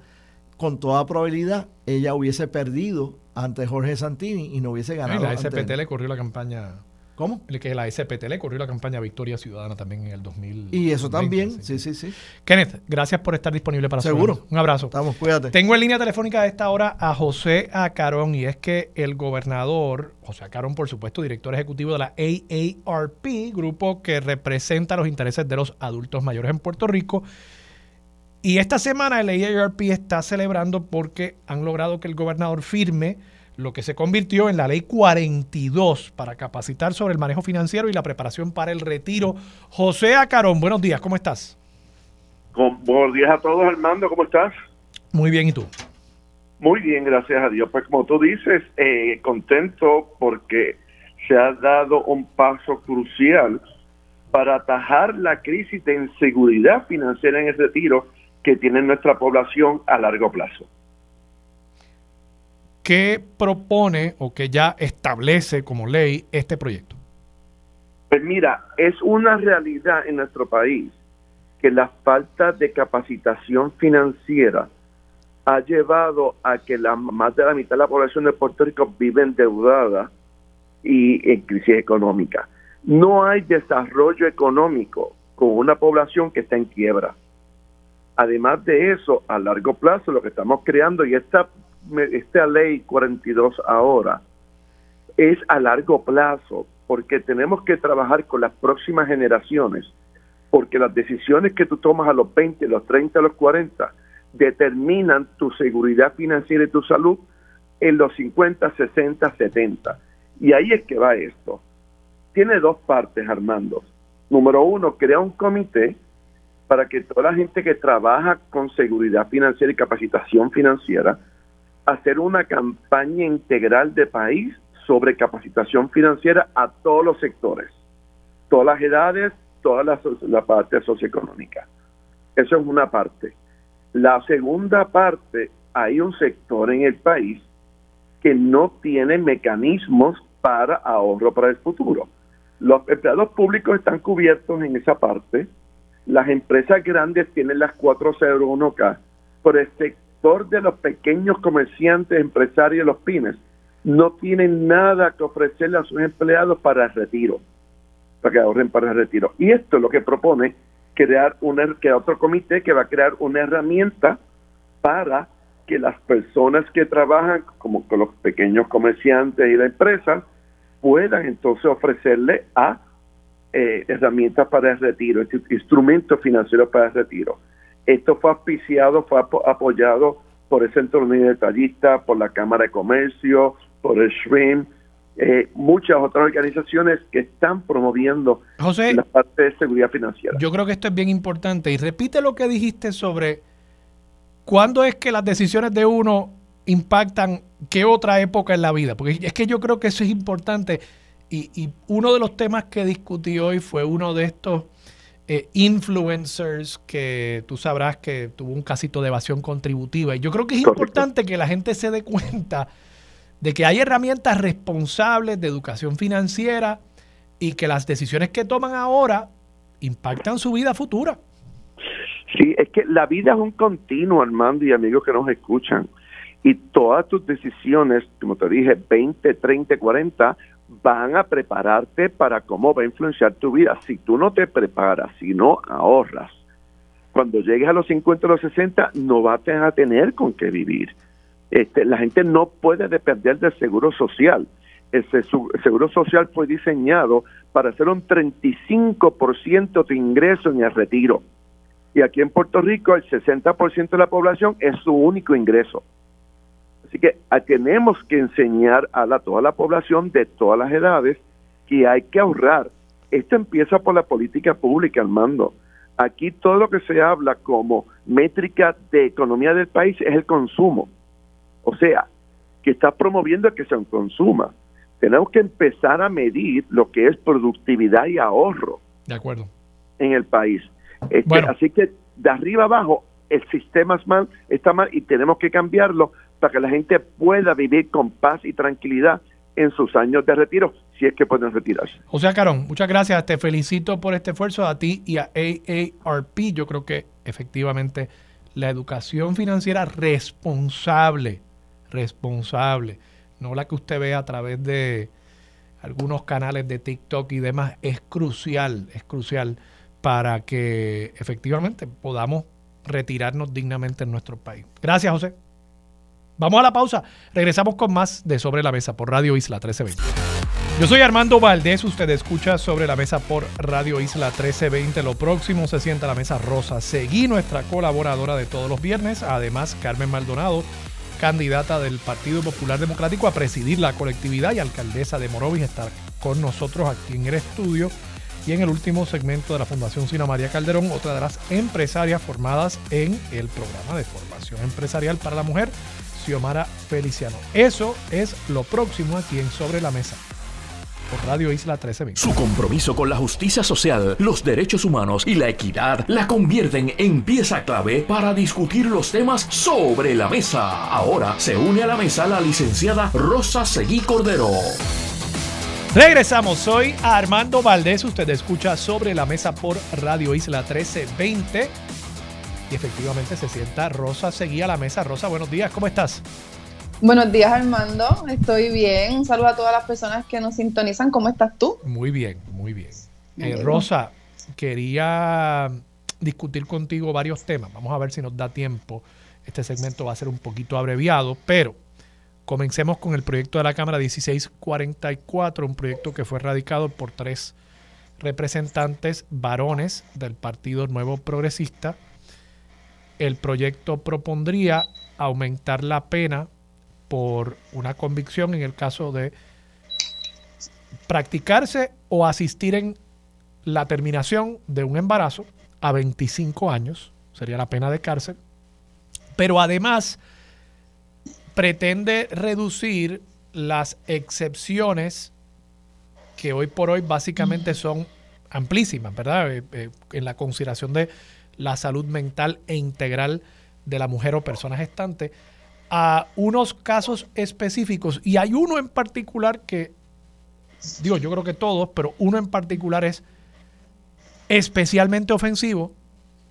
con toda probabilidad ella hubiese perdido ante Jorge Santini y no hubiese ganado. la SPT le corrió la campaña. ¿Cómo? Que la SPT le corrió la campaña Victoria Ciudadana también en el 2000. Y eso también, sí, sí, sí. Kenneth, gracias por estar disponible para Seguro. Un abrazo. Estamos, cuídate. Tengo en línea telefónica a esta hora a José Acarón y es que el gobernador, José Acarón, por supuesto, director ejecutivo de la AARP, grupo que representa los intereses de los adultos mayores en Puerto Rico, y esta semana el AARP está celebrando porque han logrado que el gobernador firme lo que se convirtió en la ley 42 para capacitar sobre el manejo financiero y la preparación para el retiro. José Acarón, buenos días, ¿cómo estás? buenos días a todos, Armando, ¿cómo estás? Muy bien, ¿y tú? Muy bien, gracias a Dios. Pues como tú dices, eh, contento porque se ha dado un paso crucial para atajar la crisis de inseguridad financiera en el retiro que tiene nuestra población a largo plazo. ¿Qué propone o que ya establece como ley este proyecto? Pues mira, es una realidad en nuestro país que la falta de capacitación financiera ha llevado a que la, más de la mitad de la población de Puerto Rico vive endeudada y en crisis económica. No hay desarrollo económico con una población que está en quiebra. Además de eso, a largo plazo lo que estamos creando, y esta, esta ley 42 ahora, es a largo plazo, porque tenemos que trabajar con las próximas generaciones, porque las decisiones que tú tomas a los 20, los 30, los 40, determinan tu seguridad financiera y tu salud en los 50, 60, 70. Y ahí es que va esto. Tiene dos partes, Armando. Número uno, crea un comité para que toda la gente que trabaja con seguridad financiera y capacitación financiera, hacer una campaña integral de país sobre capacitación financiera a todos los sectores, todas las edades, toda la, la parte socioeconómica. Eso es una parte. La segunda parte, hay un sector en el país que no tiene mecanismos para ahorro para el futuro. Los empleados públicos están cubiertos en esa parte, las empresas grandes tienen las 401k, por el sector de los pequeños comerciantes, empresarios, los pymes, no tienen nada que ofrecerle a sus empleados para el retiro, para que ahorren para el retiro. Y esto es lo que propone crear una, que otro comité que va a crear una herramienta para que las personas que trabajan como con los pequeños comerciantes y la empresa puedan entonces ofrecerle a eh, herramientas para el retiro, instrumentos financieros para el retiro. Esto fue auspiciado, fue apoyado por el Centro de Detallista, por la Cámara de Comercio, por el SHRIM, eh, muchas otras organizaciones que están promoviendo la parte de seguridad financiera. Yo creo que esto es bien importante. Y repite lo que dijiste sobre cuándo es que las decisiones de uno impactan qué otra época en la vida. Porque es que yo creo que eso es importante. Y, y uno de los temas que discutí hoy fue uno de estos eh, influencers que tú sabrás que tuvo un casito de evasión contributiva. Y yo creo que es importante que la gente se dé cuenta de que hay herramientas responsables de educación financiera y que las decisiones que toman ahora impactan su vida futura. Sí, es que la vida es un continuo, Armando y amigos que nos escuchan. Y todas tus decisiones, como te dije, 20, 30, 40, van a prepararte para cómo va a influenciar tu vida. Si tú no te preparas, si no ahorras, cuando llegues a los 50 o los 60 no vas a tener con qué vivir. Este, la gente no puede depender del seguro social. El seguro social fue diseñado para hacer un 35% de ingreso en el retiro. Y aquí en Puerto Rico el 60% de la población es su único ingreso. Así que ah, tenemos que enseñar a la, toda la población de todas las edades que hay que ahorrar. Esto empieza por la política pública, Armando. Aquí todo lo que se habla como métrica de economía del país es el consumo. O sea, que está promoviendo que se consuma. Tenemos que empezar a medir lo que es productividad y ahorro. De acuerdo. En el país. Este, así que de arriba abajo el sistema mal, está mal y tenemos que cambiarlo para que la gente pueda vivir con paz y tranquilidad en sus años de retiro, si es que pueden retirarse. José Carón, muchas gracias. Te felicito por este esfuerzo a ti y a AARP. Yo creo que efectivamente la educación financiera responsable, responsable, no la que usted ve a través de algunos canales de TikTok y demás, es crucial, es crucial para que efectivamente podamos retirarnos dignamente en nuestro país. Gracias, José. Vamos a la pausa. Regresamos con más de Sobre la Mesa por Radio Isla 1320. Yo soy Armando Valdés, usted escucha Sobre la Mesa por Radio Isla 1320. Lo próximo se sienta la mesa rosa. Seguí nuestra colaboradora de todos los viernes, además Carmen Maldonado, candidata del Partido Popular Democrático a presidir la colectividad y alcaldesa de Morovis, está con nosotros aquí en el estudio. Y en el último segmento de la Fundación Sina María Calderón, otra de las empresarias formadas en el programa de formación empresarial para la mujer Xiomara Feliciano. Eso es lo próximo aquí en Sobre la Mesa. Por Radio Isla 1320. Su compromiso con la justicia social, los derechos humanos y la equidad la convierten en pieza clave para discutir los temas sobre la mesa. Ahora se une a la mesa la licenciada Rosa Seguí Cordero. Regresamos, soy Armando Valdés, usted escucha sobre la mesa por Radio Isla 1320 y efectivamente se sienta Rosa seguía la mesa. Rosa, buenos días, ¿cómo estás? Buenos días Armando, estoy bien. Un saludo a todas las personas que nos sintonizan. ¿Cómo estás tú? Muy bien, muy bien. Eh, Rosa, quería discutir contigo varios temas. Vamos a ver si nos da tiempo. Este segmento va a ser un poquito abreviado, pero comencemos con el proyecto de la Cámara 1644, un proyecto que fue radicado por tres representantes varones del Partido Nuevo Progresista el proyecto propondría aumentar la pena por una convicción en el caso de practicarse o asistir en la terminación de un embarazo a 25 años, sería la pena de cárcel, pero además pretende reducir las excepciones que hoy por hoy básicamente son amplísimas, ¿verdad? Eh, eh, en la consideración de la salud mental e integral de la mujer o persona gestante a unos casos específicos. Y hay uno en particular que, digo, yo creo que todos, pero uno en particular es especialmente ofensivo,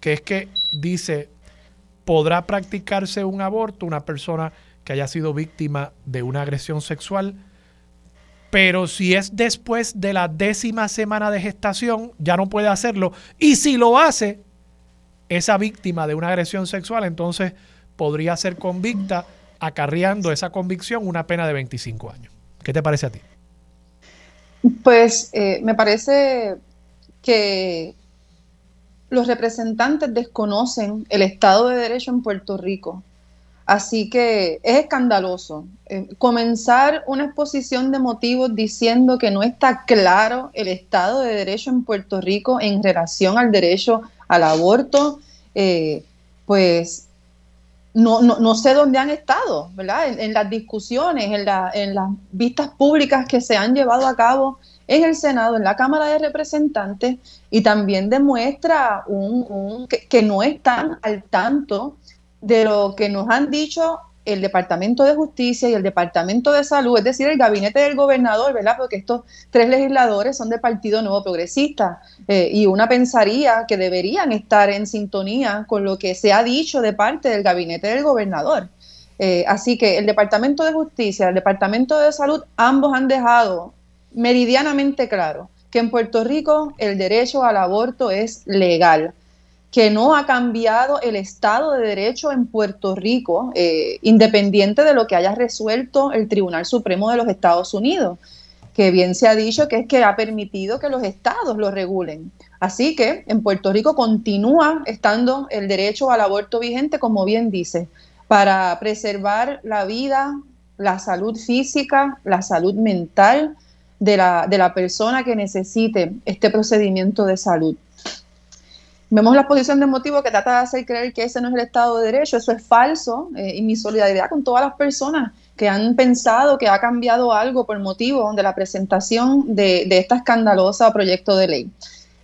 que es que dice, podrá practicarse un aborto una persona que haya sido víctima de una agresión sexual, pero si es después de la décima semana de gestación, ya no puede hacerlo. Y si lo hace, esa víctima de una agresión sexual, entonces podría ser convicta, acarreando esa convicción una pena de 25 años. ¿Qué te parece a ti? Pues eh, me parece que los representantes desconocen el Estado de Derecho en Puerto Rico. Así que es escandaloso eh, comenzar una exposición de motivos diciendo que no está claro el Estado de Derecho en Puerto Rico en relación al derecho al aborto, eh, pues no, no, sé dónde han estado, ¿verdad? En, las discusiones, en, en las vistas públicas que se han llevado a cabo en el Senado, en la Cámara de Representantes, y también demuestra un, que, no están al tanto de lo que nos han dicho el Departamento de Justicia y el Departamento de Salud, es decir, el gabinete del gobernador, ¿verdad? Porque estos tres legisladores son del Partido Nuevo Progresista eh, y una pensaría que deberían estar en sintonía con lo que se ha dicho de parte del gabinete del gobernador. Eh, así que el Departamento de Justicia, el Departamento de Salud, ambos han dejado meridianamente claro que en Puerto Rico el derecho al aborto es legal, que no ha cambiado el Estado de Derecho en Puerto Rico, eh, independiente de lo que haya resuelto el Tribunal Supremo de los Estados Unidos, que bien se ha dicho que es que ha permitido que los estados lo regulen. Así que en Puerto Rico continúa estando el derecho al aborto vigente, como bien dice, para preservar la vida, la salud física, la salud mental, de la, de la persona que necesite este procedimiento de salud. Vemos la exposición de motivo que trata de hacer creer que ese no es el Estado de Derecho, eso es falso, eh, y mi solidaridad con todas las personas que han pensado que ha cambiado algo por motivo de la presentación de, de esta escandalosa proyecto de ley.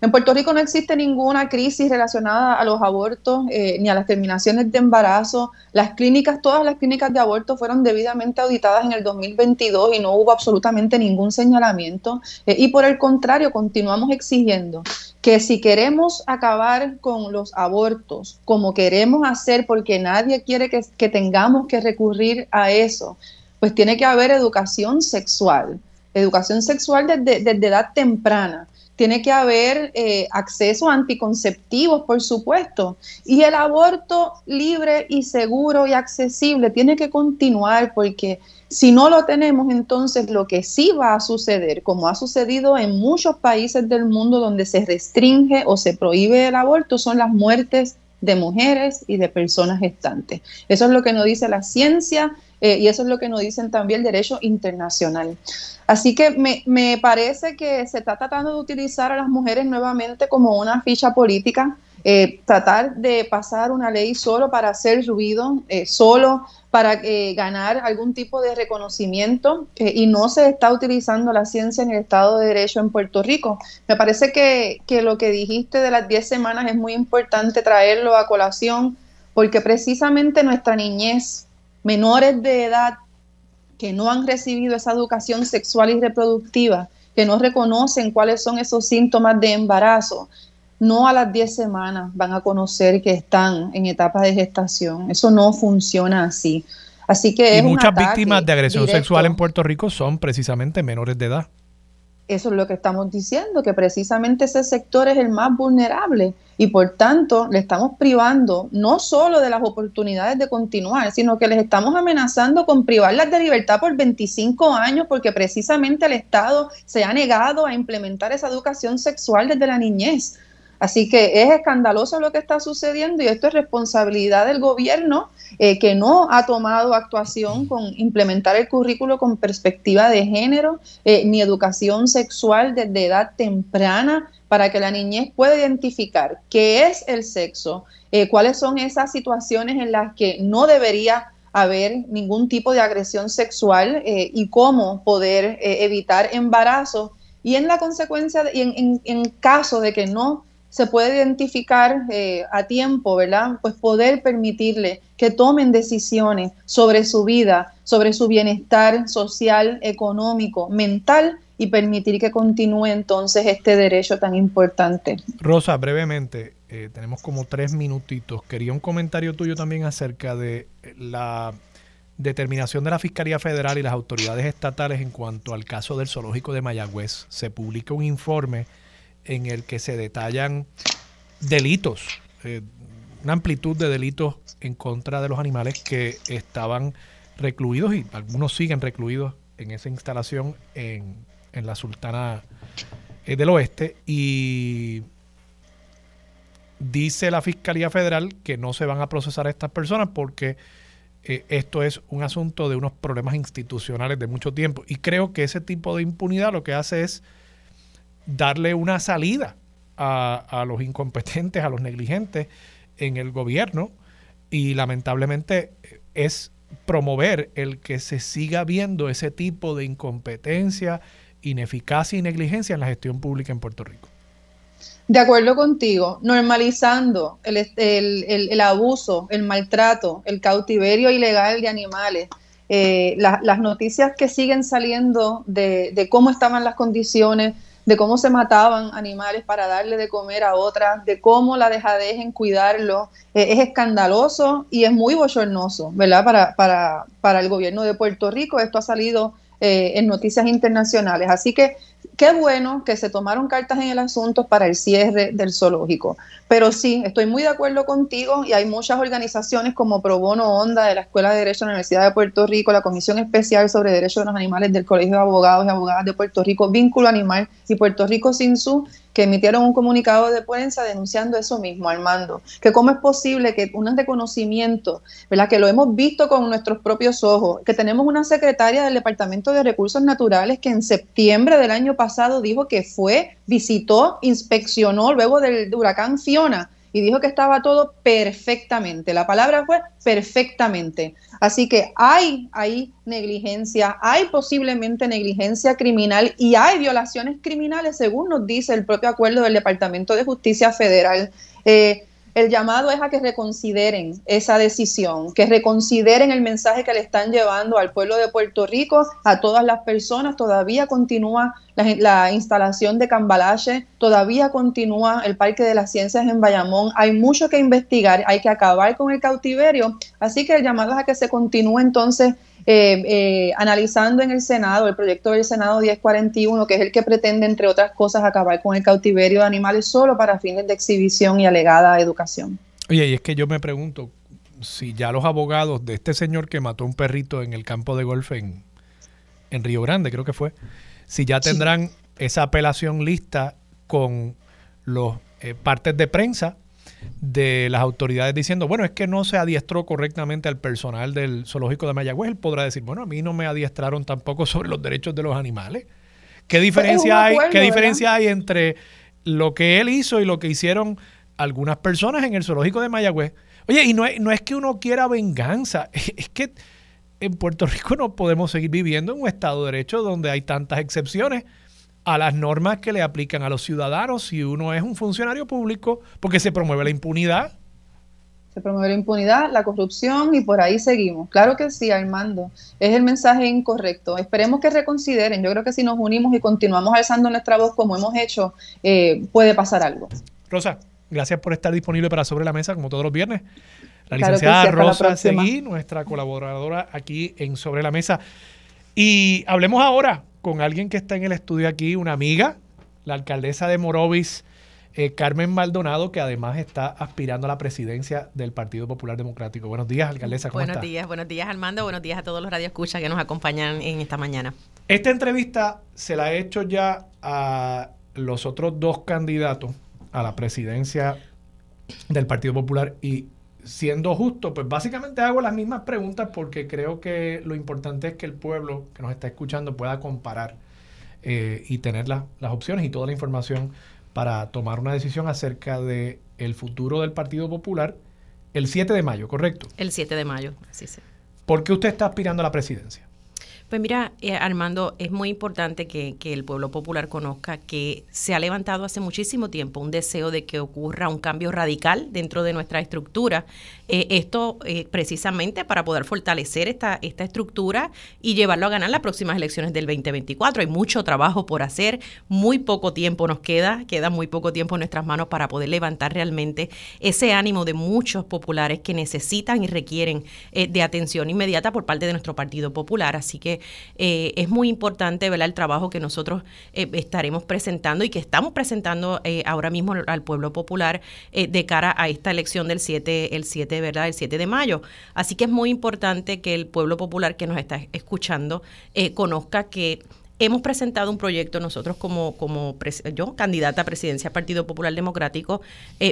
En Puerto Rico no existe ninguna crisis relacionada a los abortos eh, ni a las terminaciones de embarazo. Las clínicas, todas las clínicas de aborto fueron debidamente auditadas en el 2022 y no hubo absolutamente ningún señalamiento. Eh, y por el contrario, continuamos exigiendo que si queremos acabar con los abortos, como queremos hacer, porque nadie quiere que, tengamos que recurrir a eso, pues tiene que haber educación sexual, educación sexual desde, desde edad temprana tiene que haber eh, acceso a anticonceptivos, por supuesto, y el aborto libre y seguro y accesible tiene que continuar porque si no lo tenemos, entonces lo que sí va a suceder, como ha sucedido en muchos países del mundo donde se restringe o se prohíbe el aborto, son las muertes de mujeres y de personas gestantes. Eso es lo que nos dice la ciencia eh, y eso es lo que nos dicen también el derecho internacional. Así que me, me, parece que se está tratando de utilizar a las mujeres nuevamente como una ficha política, eh, tratar de pasar una ley solo para hacer ruido, eh, solo para ganar algún tipo de reconocimiento y no se está utilizando la ciencia en el Estado de Derecho en Puerto Rico. Me parece que, que lo que dijiste de las 10 semanas es muy importante traerlo a colación porque precisamente nuestra niñez, menores de edad, que no han recibido esa educación sexual y reproductiva, que no reconocen cuáles son esos síntomas de embarazo, no a las 10 semanas van a conocer que están en etapa de gestación. Eso no funciona así. Así que y muchas víctimas de agresión sexual en Puerto Rico son precisamente menores de edad. Eso es lo que estamos diciendo, que precisamente ese sector es el más vulnerable y por tanto le estamos privando no solo de las oportunidades de continuar, sino que les estamos amenazando con privarlas de libertad por 25 años porque precisamente el Estado se ha negado a implementar esa educación sexual desde la niñez. Así que es escandaloso lo que está sucediendo y esto es responsabilidad del gobierno eh, que no ha tomado actuación con implementar el currículo con perspectiva de género eh, ni educación sexual desde edad temprana para que la niñez pueda identificar qué es el sexo, eh, cuáles son esas situaciones en las que no debería haber ningún tipo de agresión sexual y cómo poder evitar embarazo y en la consecuencia y en, en caso de que no se puede identificar eh, a tiempo, ¿verdad? Pues poder permitirle que tomen decisiones sobre su vida, sobre su bienestar social, económico, mental y permitir que continúe entonces este derecho tan importante. Rosa, brevemente, eh, tenemos como tres minutitos. Quería un comentario tuyo también acerca de la determinación de la Fiscalía Federal y las autoridades estatales en cuanto al caso del zoológico de Mayagüez. Se publica un informe en el que se detallan delitos, eh, una amplitud de delitos en contra de los animales que estaban recluidos y algunos siguen recluidos en esa instalación en, en la Sultana eh, del Oeste y dice la Fiscalía Federal que no se van a procesar a estas personas porque eh, esto es un asunto de unos problemas institucionales de mucho tiempo. Y creo que ese tipo de impunidad lo que hace es darle una salida a, a los incompetentes, a los negligentes en el gobierno y lamentablemente es promover el que se siga viendo ese tipo de incompetencia, ineficacia y negligencia en la gestión pública en Puerto Rico. De acuerdo contigo, normalizando el, el, el, abuso, el maltrato, el cautiverio ilegal de animales, eh, las noticias que siguen saliendo de, de, cómo estaban las condiciones, de cómo se mataban animales para darle de comer a otras, de cómo la dejadez en cuidarlo, eh, es escandaloso y es muy bochornoso, ¿verdad? Para, para, para el gobierno de Puerto Rico, esto ha salido eh, en noticias internacionales. Así que qué bueno que se tomaron cartas en el asunto para el cierre del zoológico. Pero sí, estoy muy de acuerdo contigo y hay muchas organizaciones como Pro Bono Onda de la Escuela de Derecho de la Universidad de Puerto Rico, la Comisión Especial sobre Derechos de los Animales del Colegio de Abogados y Abogadas de Puerto Rico, Vínculo Animal y Puerto Rico Sin Su, que emitieron un comunicado de prensa denunciando eso mismo, Armando, que cómo es posible que un reconocimiento, ¿verdad? que lo hemos visto con nuestros propios ojos, que tenemos una secretaria del Departamento de Recursos Naturales que en septiembre del año pasado dijo que fue, visitó, inspeccionó luego del huracán Fiona y dijo que estaba todo perfectamente. La palabra fue perfectamente. Así que hay negligencia, hay posiblemente negligencia criminal y hay violaciones criminales, según nos dice el propio acuerdo del Departamento de Justicia Federal. Eh, el llamado es a que reconsideren esa decisión, que reconsideren el mensaje que le están llevando al pueblo de Puerto Rico, a todas las personas. Todavía continúa la, instalación de Cambalache, todavía continúa el Parque de las Ciencias en Bayamón. Hay mucho que investigar, hay que acabar con el cautiverio. Así que el llamado es a que se continúe entonces eh, eh, analizando en el Senado el proyecto del Senado 1041, que es el que pretende, entre otras cosas, acabar con el cautiverio de animales solo para fines de exhibición y alegada educación. Oye, y es que yo me pregunto si ya los abogados de este señor que mató un perrito en el campo de golf en, en Río Grande, creo que fue, si ya tendrán esa apelación lista con los eh, partes de prensa de las autoridades diciendo, bueno, es que no se adiestró correctamente al personal del zoológico de Mayagüez, él podrá decir, bueno, a mí no me adiestraron tampoco *laughs* sobre los derechos de los animales. ¿Qué diferencia, hay, ¿qué diferencia hay entre lo que él hizo y lo que hicieron algunas personas en el zoológico de Mayagüez? Oye, y no es, no es que uno quiera venganza, *laughs* es que en Puerto Rico no podemos seguir viviendo en un Estado de Derecho donde hay tantas excepciones a las normas que le aplican a los ciudadanos si uno es un funcionario público, porque se promueve la impunidad. Se promueve la impunidad, la corrupción y por ahí seguimos. Claro que sí, Armando. Es el mensaje incorrecto. Esperemos que reconsideren. Yo creo que si nos unimos y continuamos alzando nuestra voz como hemos hecho, eh, puede pasar algo. Rosa, gracias por estar disponible para Sobre la Mesa, como todos los viernes. La licenciada Rosa Seguí, nuestra colaboradora aquí en Sobre la Mesa. Y hablemos ahora con alguien que está en el estudio aquí, una amiga, la alcaldesa de Morovis, eh, Carmen Maldonado, que además está aspirando a la presidencia del Partido Popular Democrático. Buenos días, alcaldesa. ¿cómo buenos días, buenos días, Armando. Buenos días a todos los radioescuchas que nos acompañan en esta mañana. Esta entrevista se la he hecho ya a los otros dos candidatos a la presidencia del Partido Popular y siendo justo, pues básicamente hago las mismas preguntas porque creo que lo importante es que el pueblo que nos está escuchando pueda comparar eh, y tener las opciones y toda la información para tomar una decisión acerca de el futuro del Partido Popular el 7 de mayo, ¿correcto? El 7 de mayo, así es. ¿Por qué usted está aspirando a la presidencia? Pues mira, eh, Armando, es muy importante que, el pueblo popular conozca que se ha levantado hace muchísimo tiempo un deseo de que ocurra un cambio radical dentro de nuestra estructura. Eh, esto eh, precisamente para poder fortalecer esta, esta estructura y llevarlo a ganar las próximas elecciones del 2024. Hay mucho trabajo por hacer, muy poco tiempo nos queda, queda muy poco tiempo en nuestras manos para poder levantar realmente ese ánimo de muchos populares que necesitan y requieren de atención inmediata por parte de nuestro Partido Popular. Así que eh, es muy importante ver el trabajo que nosotros eh, estaremos presentando y que estamos presentando eh, ahora mismo al pueblo popular de cara a esta elección del 7, el 7, ¿verdad? El 7 de mayo. Así que es muy importante que el pueblo popular que nos está escuchando conozca que Hemos presentado un proyecto nosotros como, como yo, candidata a presidencia del Partido Popular Democrático,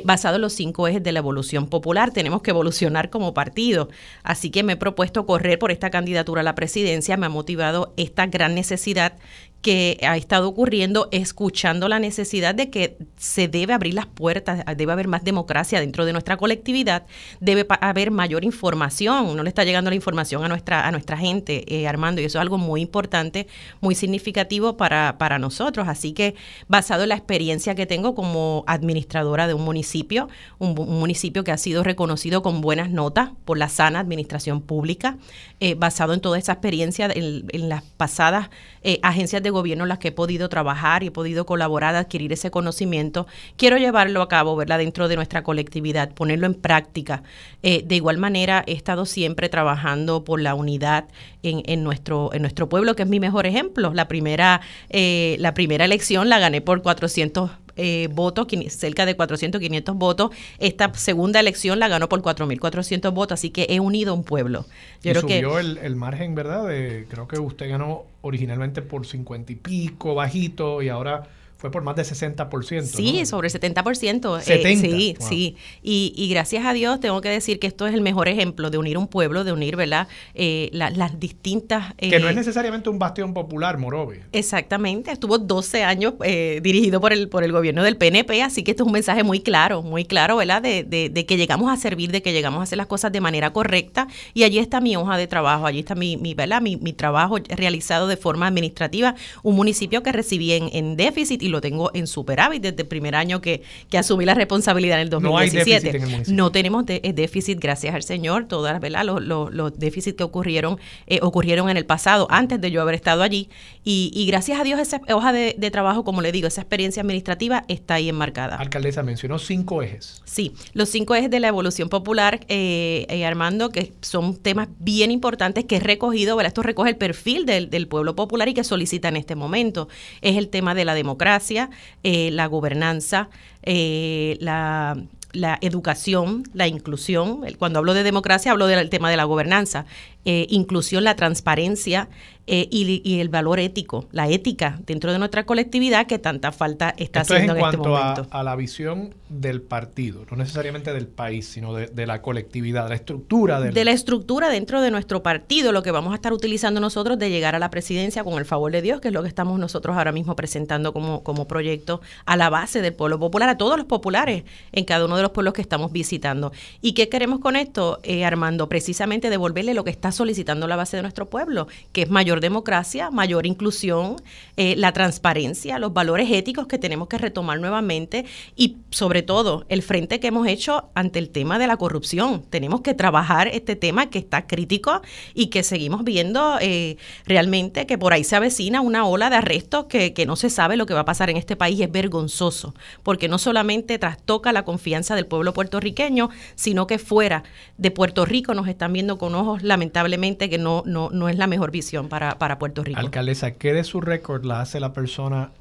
basado en los cinco ejes de la evolución popular. Tenemos que evolucionar como partido. Así que me he propuesto correr por esta candidatura a la presidencia. Me ha motivado esta gran necesidad que ha estado ocurriendo escuchando la necesidad de que se debe abrir las puertas, debe haber más democracia dentro de nuestra colectividad, debe haber mayor información, no le está llegando la información a nuestra, a nuestra gente, eh, Armando, y eso es algo muy importante, muy significativo para, para nosotros. Así que basado en la experiencia que tengo como administradora de un municipio, un, municipio que ha sido reconocido con buenas notas por la sana administración pública, eh, basado en toda esa experiencia en, las pasadas eh, agencias de gobierno en las que he podido trabajar y he podido colaborar, adquirir ese conocimiento, quiero llevarlo a cabo, ¿verdad?, dentro de nuestra colectividad, ponerlo en práctica. Eh, de igual manera, he estado siempre trabajando por la unidad en, en, nuestro, en nuestro pueblo, que es mi mejor ejemplo. La primera, eh, la primera elección la gané por 400 eh, votos, cerca de 400, 500 votos. Esta segunda elección la ganó por 4.400 votos, así que he unido un pueblo. Yo creo subió el, el, margen, ¿verdad? De, creo que usted ganó originalmente por 50 y pico, bajito, y ahora fue por más de 60%. Sí, sobre el 70%. 70. Eh, sí, sí. Y, y, gracias a Dios tengo que decir que esto es el mejor ejemplo de unir un pueblo, de unir, ¿verdad? Eh, las distintas... que no es eh, necesariamente un bastión popular, Morobe. Exactamente. Estuvo 12 años dirigido por el, por el gobierno del PNP, así que esto es un mensaje muy claro, muy claro, ¿verdad? De, de, que llegamos a servir, de que llegamos a hacer las cosas de manera correcta. Y allí está mi hoja de trabajo, allí está mi, mi ¿verdad? Mi, mi trabajo realizado de forma administrativa. Un municipio que recibí en, en déficit y lo tengo en superávit desde el primer año que, que asumí la responsabilidad en el 2017. No, hay no tenemos eh, déficit, gracias al Señor, todas ¿verdad? Los, los, los déficits que ocurrieron eh, ocurrieron en el pasado, antes de yo haber estado allí. Y, y gracias a Dios esa hoja de, trabajo, como le digo, esa experiencia administrativa está ahí enmarcada. Alcaldesa, mencionó cinco ejes. Sí, los cinco ejes de la evolución popular, eh, Armando, que son temas bien importantes que he recogido, ¿verdad? Esto recoge el perfil del, del pueblo popular y que solicita en este momento. Es el tema de la democracia eh, la gobernanza, eh, la, la, educación, la inclusión. Cuando hablo de democracia hablo del tema de la gobernanza, eh, inclusión, la transparencia eh, y, el valor ético, la ética dentro de nuestra colectividad que tanta falta está haciendo en, este momento. A, a, la visión del partido, no necesariamente del país, sino de, la colectividad, de la estructura del... De la estructura dentro de nuestro partido, lo que vamos a estar utilizando nosotros de llegar a la presidencia con el favor de Dios, que es lo que estamos nosotros ahora mismo presentando como, como proyecto a la base del pueblo popular, a todos los populares en cada uno de los pueblos que estamos visitando. ¿Y qué queremos con esto, eh, Armando? Precisamente devolverle lo que está solicitando la base de nuestro pueblo, que es mayor democracia, mayor inclusión, eh, la transparencia, los valores éticos que tenemos que retomar nuevamente y sobre todo el frente que hemos hecho ante el tema de la corrupción. Tenemos que trabajar este tema que está crítico y que seguimos viendo eh, realmente que por ahí se avecina una ola de arrestos que, que no se sabe lo que va a pasar en este país. Es vergonzoso porque no solamente trastoca la confianza del pueblo puertorriqueño, sino que fuera de Puerto Rico nos están viendo con ojos lamentablemente que no, no, no es la mejor visión para para, Puerto Rico. Alcaldesa, ¿qué de su récord la hace la persona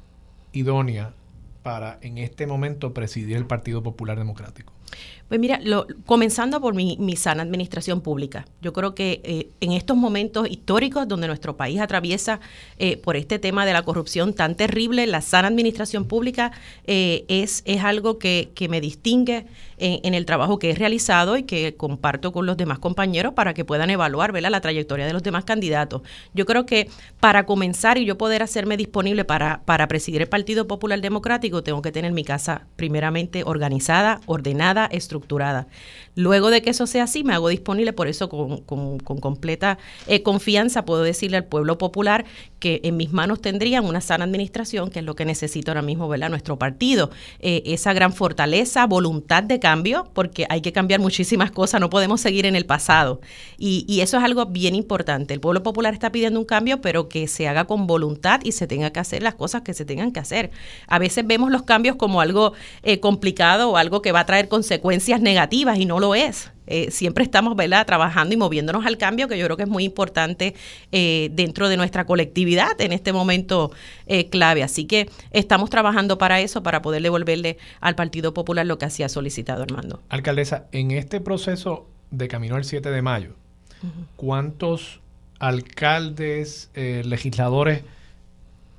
idónea para en este momento presidir el Partido Popular Democrático? Pues mira, lo, comenzando por mi, sana administración pública. Yo creo que eh, en estos momentos históricos donde nuestro país atraviesa eh, por este tema de la corrupción tan terrible, la sana administración pública eh, es, es algo que, que me distingue en, el trabajo que he realizado y que comparto con los demás compañeros para que puedan evaluar la trayectoria de los demás candidatos. Yo creo que para comenzar y yo poder hacerme disponible para, para presidir el Partido Popular Democrático, tengo que tener mi casa primeramente organizada, ordenada, estructurada estructurada. Luego de que eso sea así, me hago disponible, por eso con, completa eh, confianza puedo decirle al pueblo popular que en mis manos tendrían una sana administración, que es lo que necesita ahora mismo ¿verdad? nuestro partido. Eh, esa gran fortaleza, voluntad de cambio, porque hay que cambiar muchísimas cosas, no podemos seguir en el pasado. Y, y eso es algo bien importante. El pueblo popular está pidiendo un cambio, pero que se haga con voluntad y se tenga que hacer las cosas que se tengan que hacer. A veces vemos los cambios como algo eh, complicado o algo que va a traer consecuencias negativas y no lo es. Eh, siempre estamos ¿verdad? trabajando y moviéndonos al cambio, que yo creo que es muy importante eh, dentro de nuestra colectividad en este momento clave. Así que estamos trabajando para eso, para poder devolverle al Partido Popular lo que hacía solicitado, Armando. Alcaldesa, en este proceso de camino al 7 de mayo, ¿cuántos alcaldes, legisladores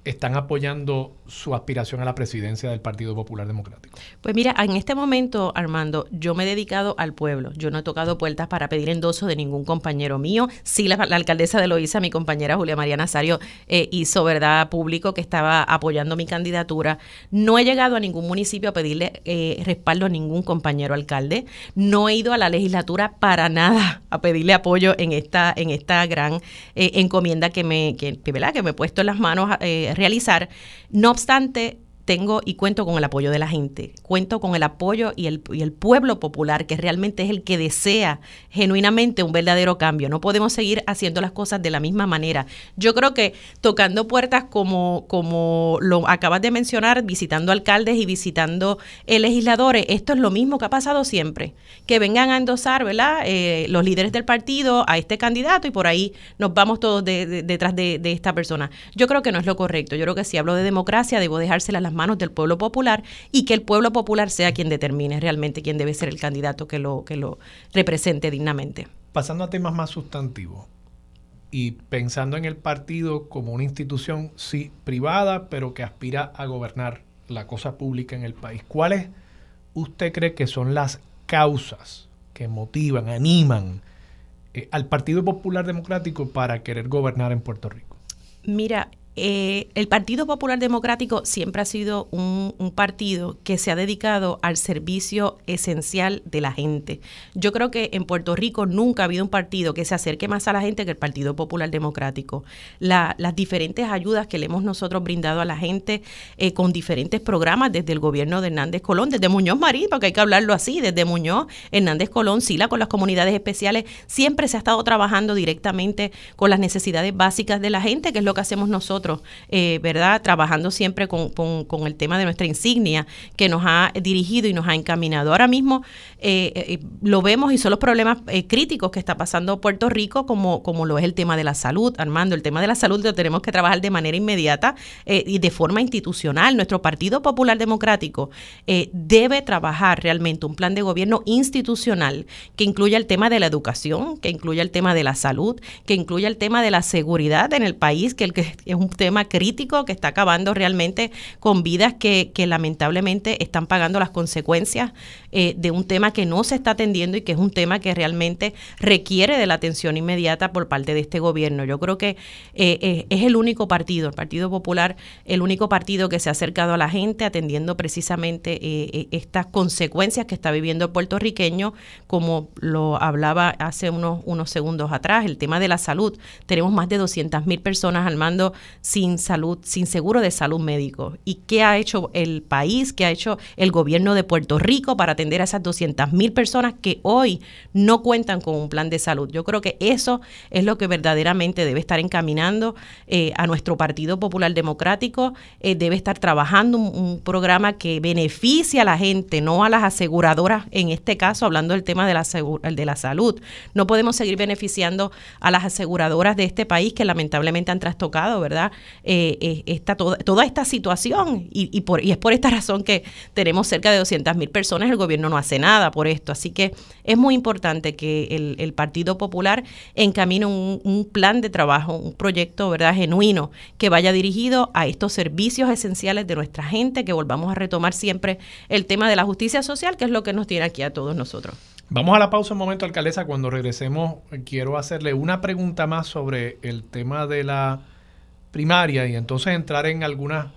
están apoyando su aspiración a la presidencia del Partido Popular Democrático? Pues mira, en este momento, Armando, yo me he dedicado al pueblo. Yo no he tocado puertas para pedir endoso de ningún compañero mío. Sí, la, alcaldesa de Loíza, mi compañera Julia María Nazario, eh, hizo verdad público que estaba apoyando mi candidatura. No he llegado a ningún municipio a pedirle eh, respaldo a ningún compañero alcalde. No he ido a la legislatura para nada a pedirle apoyo en esta, en esta gran eh, encomienda que me, que, ¿verdad? que me he puesto en las manos a realizar. No constante tengo y cuento con el apoyo de la gente, cuento con el apoyo y el, y el, pueblo popular, que realmente es el que desea genuinamente un verdadero cambio. No podemos seguir haciendo las cosas de la misma manera. Yo creo que tocando puertas como, como lo acabas de mencionar, visitando alcaldes y visitando eh, legisladores, esto es lo mismo que ha pasado siempre. Que vengan a endosar, ¿verdad? Eh, los líderes del partido a este candidato y por ahí nos vamos todos detrás de, de, esta persona. Yo creo que no es lo correcto. Yo creo que si hablo de democracia, debo dejársela las manos del pueblo popular y que el pueblo popular sea quien determine realmente quién debe ser el candidato que lo, que lo represente dignamente. Pasando a temas más sustantivos y pensando en el partido como una institución, sí, privada, pero que aspira a gobernar la cosa pública en el país, ¿cuáles usted cree que son las causas que motivan, animan eh, al Partido Popular Democrático para querer gobernar en Puerto Rico? Mira, eh, el Partido Popular Democrático siempre ha sido un, partido que se ha dedicado al servicio esencial de la gente. Yo creo que en Puerto Rico nunca ha habido un partido que se acerque más a la gente que el Partido Popular Democrático. las diferentes ayudas que le hemos nosotros brindado a la gente eh, con diferentes programas desde el gobierno de Hernández Colón, desde Muñoz Marín, porque hay que hablarlo así, desde Muñoz, Hernández Colón, Sila con las comunidades especiales, siempre se ha estado trabajando directamente con las necesidades básicas de la gente, que es lo que hacemos nosotros eh, ¿verdad? Trabajando siempre con, el tema de nuestra insignia que nos ha dirigido y nos ha encaminado. Ahora mismo eh, eh, lo vemos y son los problemas críticos que está pasando Puerto Rico, como, como lo es el tema de la salud. Armando, el tema de la salud lo tenemos que trabajar de manera inmediata y de forma institucional. Nuestro Partido Popular Democrático debe trabajar realmente un plan de gobierno institucional que incluya el tema de la educación, que incluya el tema de la salud, que incluya el tema de la seguridad en el país, que, el que es un tema crítico que está acabando realmente con vidas que, lamentablemente están pagando las consecuencias eh, de un tema que no se está atendiendo y que es un tema que realmente requiere de la atención inmediata por parte de este gobierno. Yo creo que eh, eh, es el único partido, el Partido Popular, el único partido que se ha acercado a la gente atendiendo precisamente estas consecuencias que está viviendo el puertorriqueño, como lo hablaba hace unos, unos segundos atrás, el tema de la salud. Tenemos más de 200 mil personas al mando sin salud, sin seguro de salud médico. ¿Y qué ha hecho el país, qué ha hecho el gobierno de Puerto Rico para atender a esas 200 mil personas que hoy no cuentan con un plan de salud? Yo creo que eso es lo que verdaderamente debe estar encaminando eh, a nuestro Partido Popular Democrático. Eh, debe estar trabajando un, programa que beneficie a la gente, no a las aseguradoras, en este caso hablando del tema de la, de la salud. No podemos seguir beneficiando a las aseguradoras de este país que lamentablemente han trastocado, ¿verdad? Eh, eh, esta, toda, toda, esta situación y, por, y es por esta razón que tenemos cerca de 200 mil personas, el gobierno no hace nada por esto. Así que es muy importante que el, Partido Popular encamine un, un, plan de trabajo, un proyecto ¿verdad? genuino que vaya dirigido a estos servicios esenciales de nuestra gente, que volvamos a retomar siempre el tema de la justicia social, que es lo que nos tiene aquí a todos nosotros. Vamos a la pausa un momento, alcaldesa. Cuando regresemos, quiero hacerle una pregunta más sobre el tema de la primaria y entonces entrar en algunas,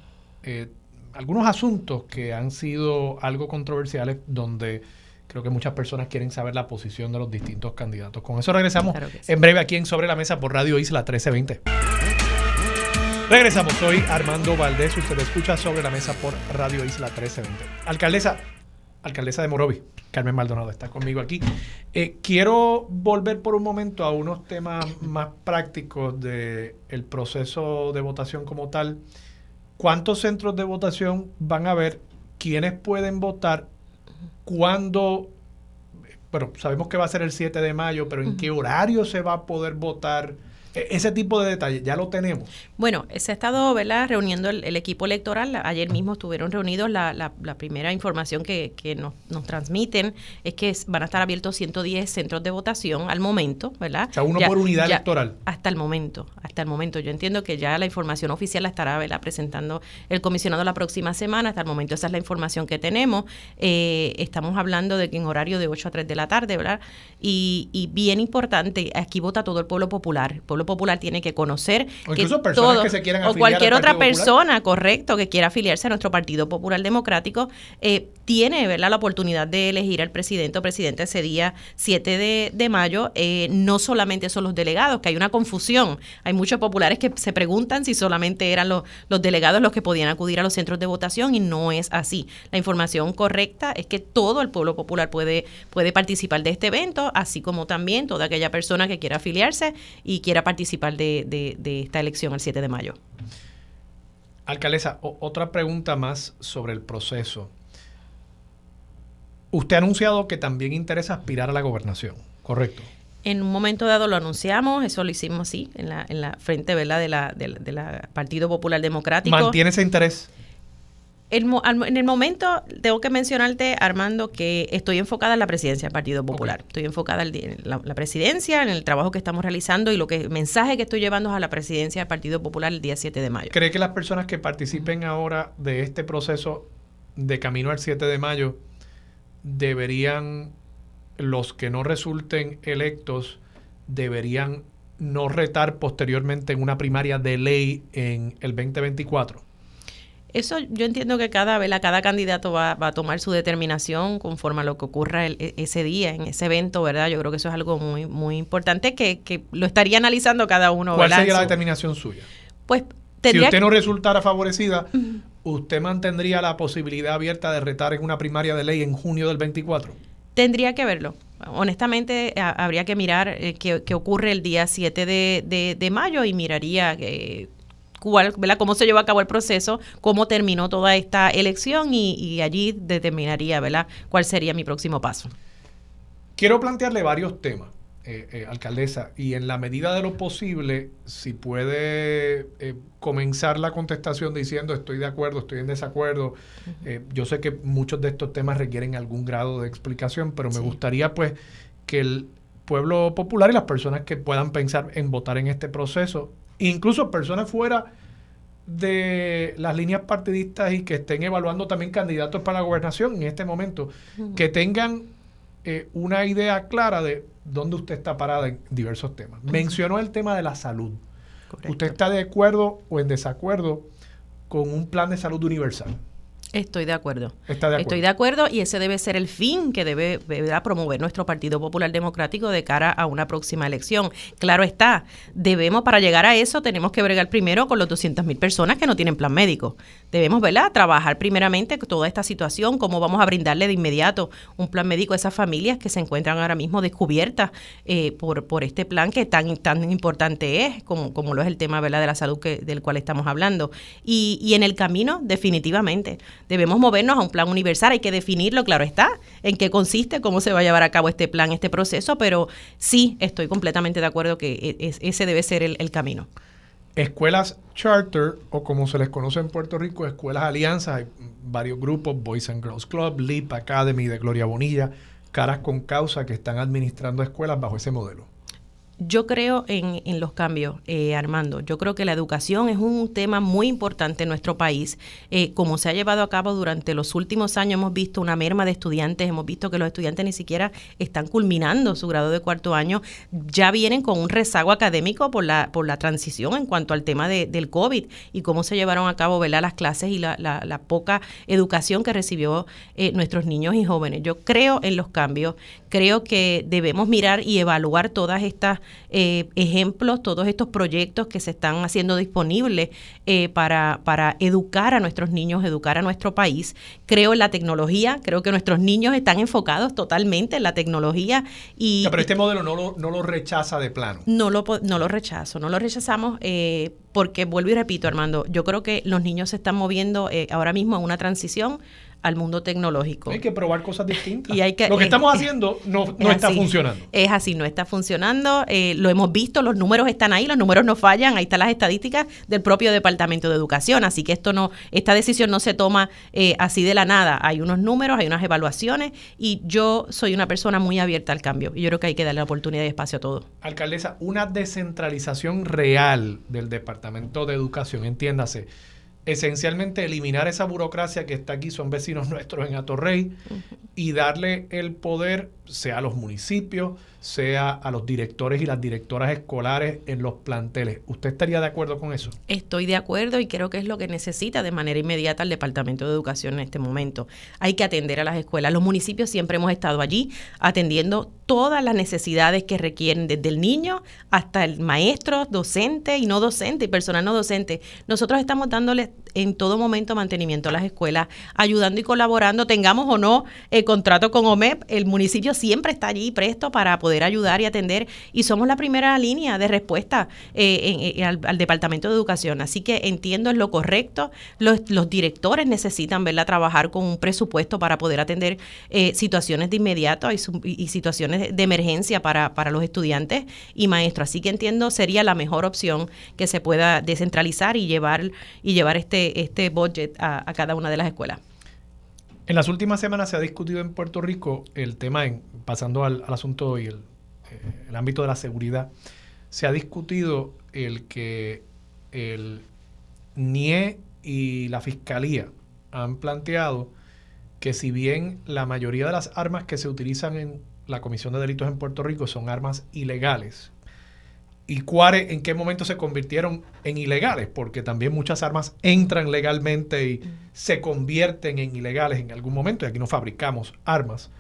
eh, algunos asuntos que han sido algo controversiales donde Creo que muchas personas quieren saber la posición de los distintos candidatos. Con eso regresamos Claro que sí. en breve aquí en Sobre la Mesa por Radio Isla 1320. Regresamos, soy Armando Valdés, usted escucha Sobre la Mesa por Radio Isla 1320. Alcaldesa, alcaldesa de Morovi, Carmen Maldonado está conmigo aquí. Eh, quiero volver por un momento a unos temas más prácticos del proceso de votación como tal. ¿Cuántos centros de votación van a haber? ¿Quiénes pueden votar? ¿Cuándo? Bueno, sabemos que va a ser el 7 de mayo, pero ¿en qué horario se va a poder votar? E- Ese tipo de detalles, ya lo tenemos. Bueno, se ha estado ¿verdad? reuniendo el, el equipo electoral. Ayer mismo estuvieron reunidos. La, la- la primera información que, que nos, nos transmiten es que van a estar abiertos 110 centros de votación al momento, ¿verdad? O sea, uno por unidad electoral. Hasta el momento, hasta el momento. Yo entiendo que ya la información oficial la estará ¿verdad? presentando el comisionado la próxima semana. Hasta el momento esa es la información que tenemos. Eh, estamos hablando de que en horario de 8 a 3 de la tarde, ¿verdad? Y, y bien importante, aquí vota todo el pueblo popular. El pueblo popular tiene que conocer O que incluso personas todo- que se quieran o cualquier otra Popular. persona, correcto, que quiera afiliarse a nuestro Partido Popular Democrático, eh, tiene ¿verdad? la oportunidad de elegir al presidente o presidenta ese día 7 de, de mayo. Eh, no solamente son los delegados, que hay una confusión. Hay muchos populares que se preguntan si solamente eran los, los delegados los que podían acudir a los centros de votación y no es así. La información correcta es que todo el pueblo popular puede, puede participar de este evento, así como también toda aquella persona que quiera afiliarse y quiera participar de, de- de esta elección el 7 de mayo. Alcaldesa, otra pregunta más sobre el proceso. Usted ha anunciado que también interesa aspirar a la gobernación, ¿correcto? En un momento dado lo anunciamos, eso lo hicimos así, en la, en la frente ¿verdad? de la, del de la Partido Popular Democrático. ¿Mantiene ese interés? El en el momento, tengo que mencionarte, Armando, que estoy enfocada en la presidencia del Partido Popular. Estoy enfocada en la, la presidencia, en el trabajo que estamos realizando y lo que el mensaje que estoy llevando a la presidencia del Partido Popular el día 7 de mayo. ¿Cree que las personas que participen ahora de este proceso de camino al 7 de mayo deberían, los que no resulten electos, deberían no retar posteriormente en una primaria de ley en el 2024? Eso yo entiendo que cada vela, cada candidato va, va a tomar su determinación conforme a lo que ocurra el- e- ese día, en ese evento, ¿verdad? Yo creo que eso es algo muy, muy importante que, que lo estaría analizando cada uno, ¿Cuál ¿verdad? sería la determinación suya? Pues Si usted que- no resultara favorecida, ¿usted mantendría la posibilidad abierta de retar en una primaria de ley en junio del 24? Tendría que verlo. Honestamente, a- habría que mirar eh, qué, qué ocurre el día 7 de, de- de mayo y miraría eh, cuál, ¿verdad? cómo se llevó a cabo el proceso, cómo terminó toda esta elección y, y allí determinaría ¿verdad? cuál sería mi próximo paso. Quiero plantearle varios temas, eh, eh, alcaldesa, y en la medida de lo posible, si puede eh, comenzar la contestación diciendo estoy de acuerdo, estoy en desacuerdo. Eh, yo sé que muchos de estos temas requieren algún grado de explicación, pero me Sí. gustaría pues que el pueblo popular y las personas que puedan pensar en votar en este proceso, incluso personas fuera de las líneas partidistas y que estén evaluando también candidatos para la gobernación en este momento, que tengan eh, una idea clara de dónde usted está parada en diversos temas. Mencionó el tema de la salud. Correcto. ¿Usted está de acuerdo o en desacuerdo con un plan de salud universal? Estoy de acuerdo. Está de acuerdo. Estoy de acuerdo y ese debe ser el fin que debe promover nuestro Partido Popular Democrático de cara a una próxima elección. Claro está, debemos, para llegar a eso, tenemos que bregar primero con los 200 mil personas que no tienen plan médico. Debemos, ¿verdad?, trabajar primeramente toda esta situación, cómo vamos a brindarle de inmediato un plan médico a esas familias que se encuentran ahora mismo descubiertas eh, por, por este plan que tan, tan importante es, como, como lo es el tema, ¿verdad?, de la salud que, del cual estamos hablando. Y, y en el camino, definitivamente, debemos movernos a un plan universal, hay que definirlo, claro está, en qué consiste, cómo se va a llevar a cabo este plan, este proceso, pero sí estoy completamente de acuerdo que e- es- ese debe ser el, el camino. Escuelas charter, o como se les conoce en Puerto Rico, escuelas alianzas, hay varios grupos, Boys and Girls Club, LEAP Academy de Gloria Bonilla, Caras con Causa, que están administrando escuelas bajo ese modelo. Yo creo en, en los cambios, eh, Armando. Yo creo que la educación es un tema muy importante en nuestro país. Eh, como se ha llevado a cabo durante los últimos años, hemos visto una merma de estudiantes, hemos visto que los estudiantes ni siquiera están culminando su grado de cuarto año, ya vienen con un rezago académico por la, por la transición en cuanto al tema de, del COVID y cómo se llevaron a cabo ¿verdad? las clases y la, la, poca educación que recibió eh, nuestros niños y jóvenes. Yo creo en los cambios, creo que debemos mirar y evaluar todas estas eh, ejemplos, todos estos proyectos que se están haciendo disponibles eh, para, para educar a nuestros niños, educar a nuestro país. Creo en la tecnología, creo que nuestros niños están enfocados totalmente en la tecnología. Y, pero este modelo no lo, no lo rechaza de plano. No lo, no lo rechazo, no lo rechazamos. Eh, porque vuelvo y repito, Armando, yo creo que los niños se están moviendo eh, ahora mismo en una transición al mundo tecnológico. Hay que probar cosas distintas. Y hay que, Lo que estamos haciendo no, no es está así. funcionando. Es así, no está funcionando. eh, lo hemos visto, los números están ahí, los números no fallan. Ahí están las estadísticas del propio Departamento de Educación. Así que esto no, esta decisión no se toma eh, así de la nada. Hay unos números, hay unas evaluaciones y yo soy una persona muy abierta al cambio. Y yo creo que hay que darle la oportunidad y espacio a todo. Alcaldesa, una descentralización real del Departamento de Educación, entiéndase, esencialmente eliminar esa burocracia que está aquí, son vecinos *laughs* nuestros en Atorrey, y darle el poder, sea a los municipios, sea a los directores y las directoras escolares en los planteles. ¿Usted estaría de acuerdo con eso? Estoy de acuerdo y creo que es lo que necesita de manera inmediata el Departamento de Educación en este momento. Hay que atender a las escuelas. Los municipios siempre hemos estado allí atendiendo todas las necesidades que requieren, desde el niño hasta el maestro, docente y no docente y personal no docente. Nosotros estamos dándole en todo momento mantenimiento a las escuelas, ayudando y colaborando, tengamos o no el contrato con OMEP, el municipio siempre está allí presto para poder ayudar y atender y somos la primera línea de respuesta eh, en- al, Departamento de Educación. Así que entiendo es lo correcto. Los, los directores necesitan verla trabajar con un presupuesto para poder atender eh, situaciones de inmediato y, y- situaciones de, emergencia para, para los estudiantes y maestros. Así que entiendo sería la mejor opción que se pueda descentralizar y llevar y llevar este, este budget a cada una de las escuelas. En las últimas semanas se ha discutido en Puerto Rico el tema, en, pasando al, asunto y el, eh, el ámbito de la seguridad, se ha discutido el que el NIE y la Fiscalía han planteado que si bien la mayoría de las armas que se utilizan en la Comisión de Delitos en Puerto Rico son armas ilegales, y cuáles en qué momento se convirtieron en ilegales, porque también muchas armas entran legalmente y se convierten en ilegales en algún momento, y aquí no fabricamos armas.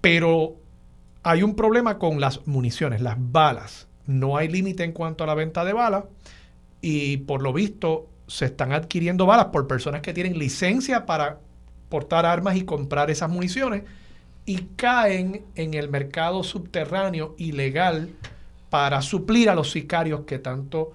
Pero hay un problema con las municiones, las balas. No hay límite en cuanto a la venta de balas y por lo visto se están adquiriendo balas por personas que tienen licencia para portar armas y comprar esas municiones y caen en el mercado subterráneo ilegal para suplir a los sicarios que tanto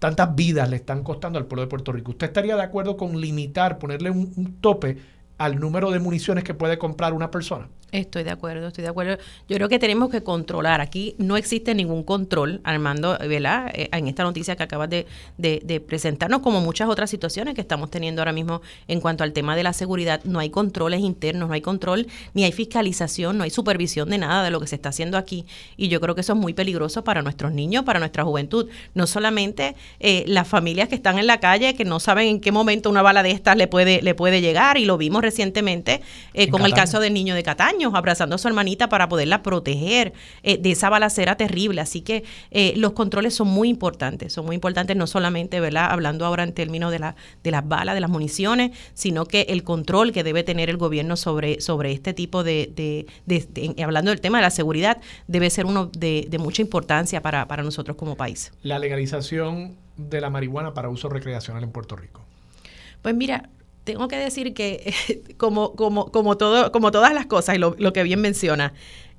tantas vidas le están costando al pueblo de Puerto Rico. ¿Usted estaría de acuerdo con limitar, ponerle un, un tope al número de municiones que puede comprar una persona? Estoy de acuerdo, estoy de acuerdo. Yo creo que tenemos que controlar. Aquí no existe ningún control, Armando, ¿verdad? Eh, en esta noticia que acabas de, de- de presentarnos, como muchas otras situaciones que estamos teniendo ahora mismo en cuanto al tema de la seguridad, no hay controles internos, no hay control, ni hay fiscalización, no hay supervisión de nada de lo que se está haciendo aquí. Y yo creo que eso es muy peligroso para nuestros niños, para nuestra juventud. No solamente eh, las familias que están en la calle, que no saben en qué momento una bala de estas le puede, le puede llegar, y lo vimos recientemente eh, con el caso del niño de Cataño, abrazando a su hermanita para poderla proteger eh, de esa balacera terrible. Así que eh, los controles son muy importantes, son muy importantes no solamente, ¿verdad? Hablando ahora en términos de, la, de las balas, de las municiones, sino que el control que debe tener el gobierno sobre, sobre este tipo de, de- de- de- hablando del tema de la seguridad, debe ser uno de, de mucha importancia para, para nosotros como país. La legalización de la marihuana para uso recreacional en Puerto Rico. Pues mira, tengo que decir que *laughs* como, como, como, todo, como todas las cosas y lo, lo que bien menciona,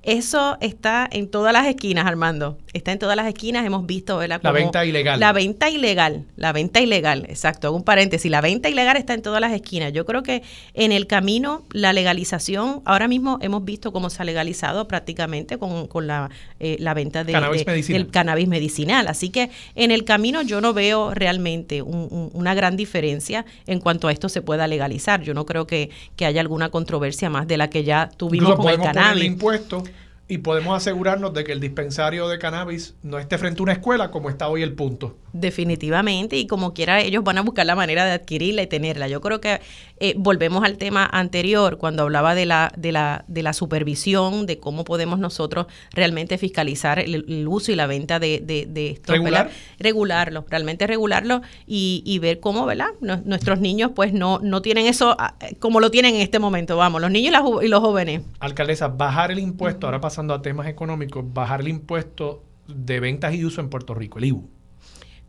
eso está en todas las esquinas, Armando. Está en todas las esquinas. Hemos visto, ¿verdad? La venta ilegal. La venta ilegal. La venta ilegal, exacto. Hago un paréntesis. La venta ilegal está en todas las esquinas. Yo creo que en el camino, la legalización, ahora mismo hemos visto cómo se ha legalizado prácticamente con, con la, eh, la venta de, Cannabis de- medicinal. del cannabis medicinal. Así que en el camino yo no veo realmente un- un- una gran diferencia en cuanto a esto se pueda legalizar. Yo no creo que, que haya alguna controversia más de la que ya tuvimos Incluso con el cannabis. impuestos y podemos asegurarnos de que el dispensario de cannabis no esté frente a una escuela como está hoy el punto. Definitivamente, y como quiera ellos van a buscar la manera de adquirirla y tenerla. Yo creo que eh, volvemos al tema anterior, cuando hablaba de la, de, la, de la supervisión, de cómo podemos nosotros realmente fiscalizar el, uso y la venta de, de, esto. ¿Regular? Regularlo, realmente regularlo y, y ver cómo, ¿verdad? nuestros niños pues no, no tienen eso ah, como lo tienen en este momento, vamos, los niños y, y los jóvenes. Alcaldesa, bajar el impuesto, ahora a temas económicos, bajar el impuesto de ventas y uso en Puerto Rico, el IBU?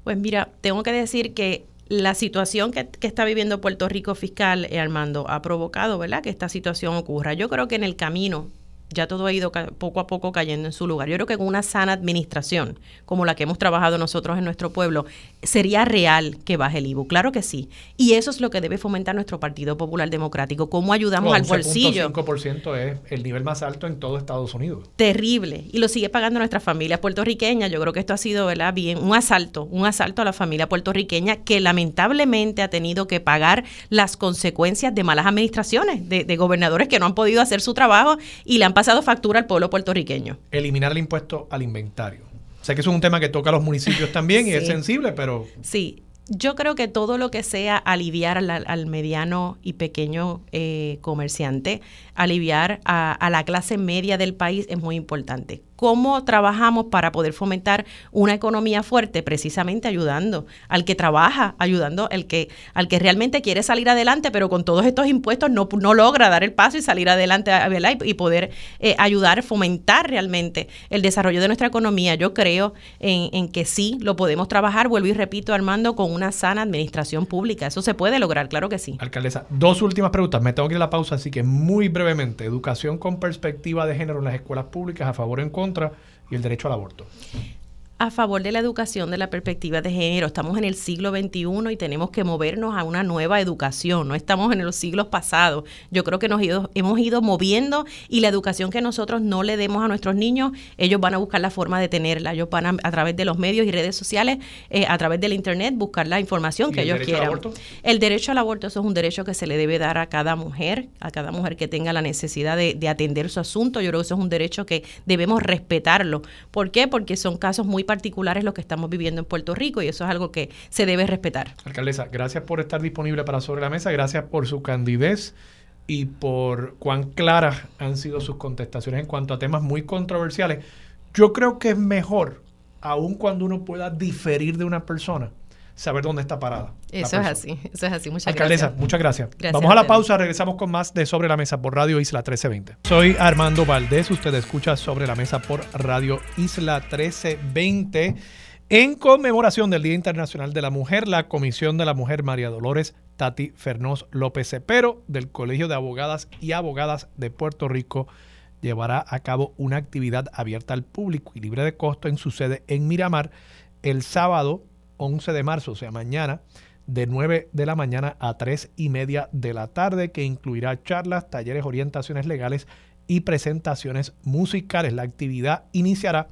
Pues mira, tengo que decir que la situación que, está viviendo Puerto Rico fiscal, eh, Armando, ha provocado, ¿verdad?, que esta situación ocurra. Yo creo que en el camino ya todo ha ido poco a poco cayendo en su lugar. Yo creo que con una sana administración, como la que hemos trabajado nosotros en nuestro pueblo, sería real que baje el IBU. Claro que sí. Y eso es lo que debe fomentar nuestro Partido Popular Democrático. ¿Cómo ayudamos al bolsillo? 5% es el nivel más alto en todo Estados Unidos. Terrible. Y lo sigue pagando nuestra familia puertorriqueña. Yo creo que esto ha sido, ¿verdad? Bien, un asalto, un asalto a la familia puertorriqueña que lamentablemente ha tenido que pagar las consecuencias de malas administraciones, de, de gobernadores que no han podido hacer su trabajo y le han pasado pasado factura al pueblo puertorriqueño. Eliminar el impuesto al inventario. Sé que eso es un tema que toca a los municipios también y es sensible, pero... Sí, yo creo que todo lo que sea aliviar al, mediano y pequeño eh, comerciante, aliviar a, la clase media del país es muy importante cómo trabajamos para poder fomentar una economía fuerte, precisamente ayudando al que trabaja, ayudando al que, al que realmente quiere salir adelante, pero con todos estos impuestos no, no logra dar el paso y salir adelante y, poder eh, ayudar, fomentar realmente el desarrollo de nuestra economía. Yo creo en, que sí lo podemos trabajar, vuelvo y repito, Armando, con una sana administración pública. Eso se puede lograr, claro que sí. Alcaldesa, dos últimas preguntas. Me tengo que ir a la pausa, así que muy brevemente, educación con perspectiva de género en las escuelas públicas, a favor o en contra y el derecho al aborto a favor de la educación de la perspectiva de género. Estamos en el siglo XXI y tenemos que movernos a una nueva educación. No estamos en los siglos pasados. Yo creo que nos hemos ido moviendo y la educación que nosotros no le demos a nuestros niños, ellos van a buscar la forma de tenerla. Ellos van a, a través de los medios y redes sociales, eh, a través del Internet, buscar la información que ellos quieran. El derecho al aborto, eso es un derecho que se le debe dar a cada mujer, a cada mujer que tenga la necesidad de, de atender su asunto. Yo creo que eso es un derecho que debemos respetarlo. ¿Por qué? Porque son casos muy particulares lo que estamos viviendo en Puerto Rico y eso es algo que se debe respetar. Alcaldesa, gracias por estar disponible para Sobre la Mesa, gracias por su candidez y por cuán claras han sido sus contestaciones en cuanto a temas muy controversiales. Yo creo que es mejor, aun cuando uno pueda diferir de una persona, saber dónde está parada. Eso es así, eso es así. Muchas Alcaldesa, muchas gracias. Vamos a la pausa, regresamos con más de Sobre la Mesa por Radio Isla 1320. Soy Armando Valdés, usted escucha Sobre la Mesa por Radio Isla 1320. En conmemoración del Día Internacional de la Mujer, la Comisión de la Mujer María Dolores Tati Fernós López Cepero del Colegio de Abogadas y Abogadas de Puerto Rico llevará a cabo una actividad abierta al público y libre de costo en su sede en Miramar el sábado 11 de marzo, o sea, mañana, de 9 de la mañana a 3 y media de la tarde, que incluirá charlas, talleres, orientaciones legales y presentaciones musicales. La actividad iniciará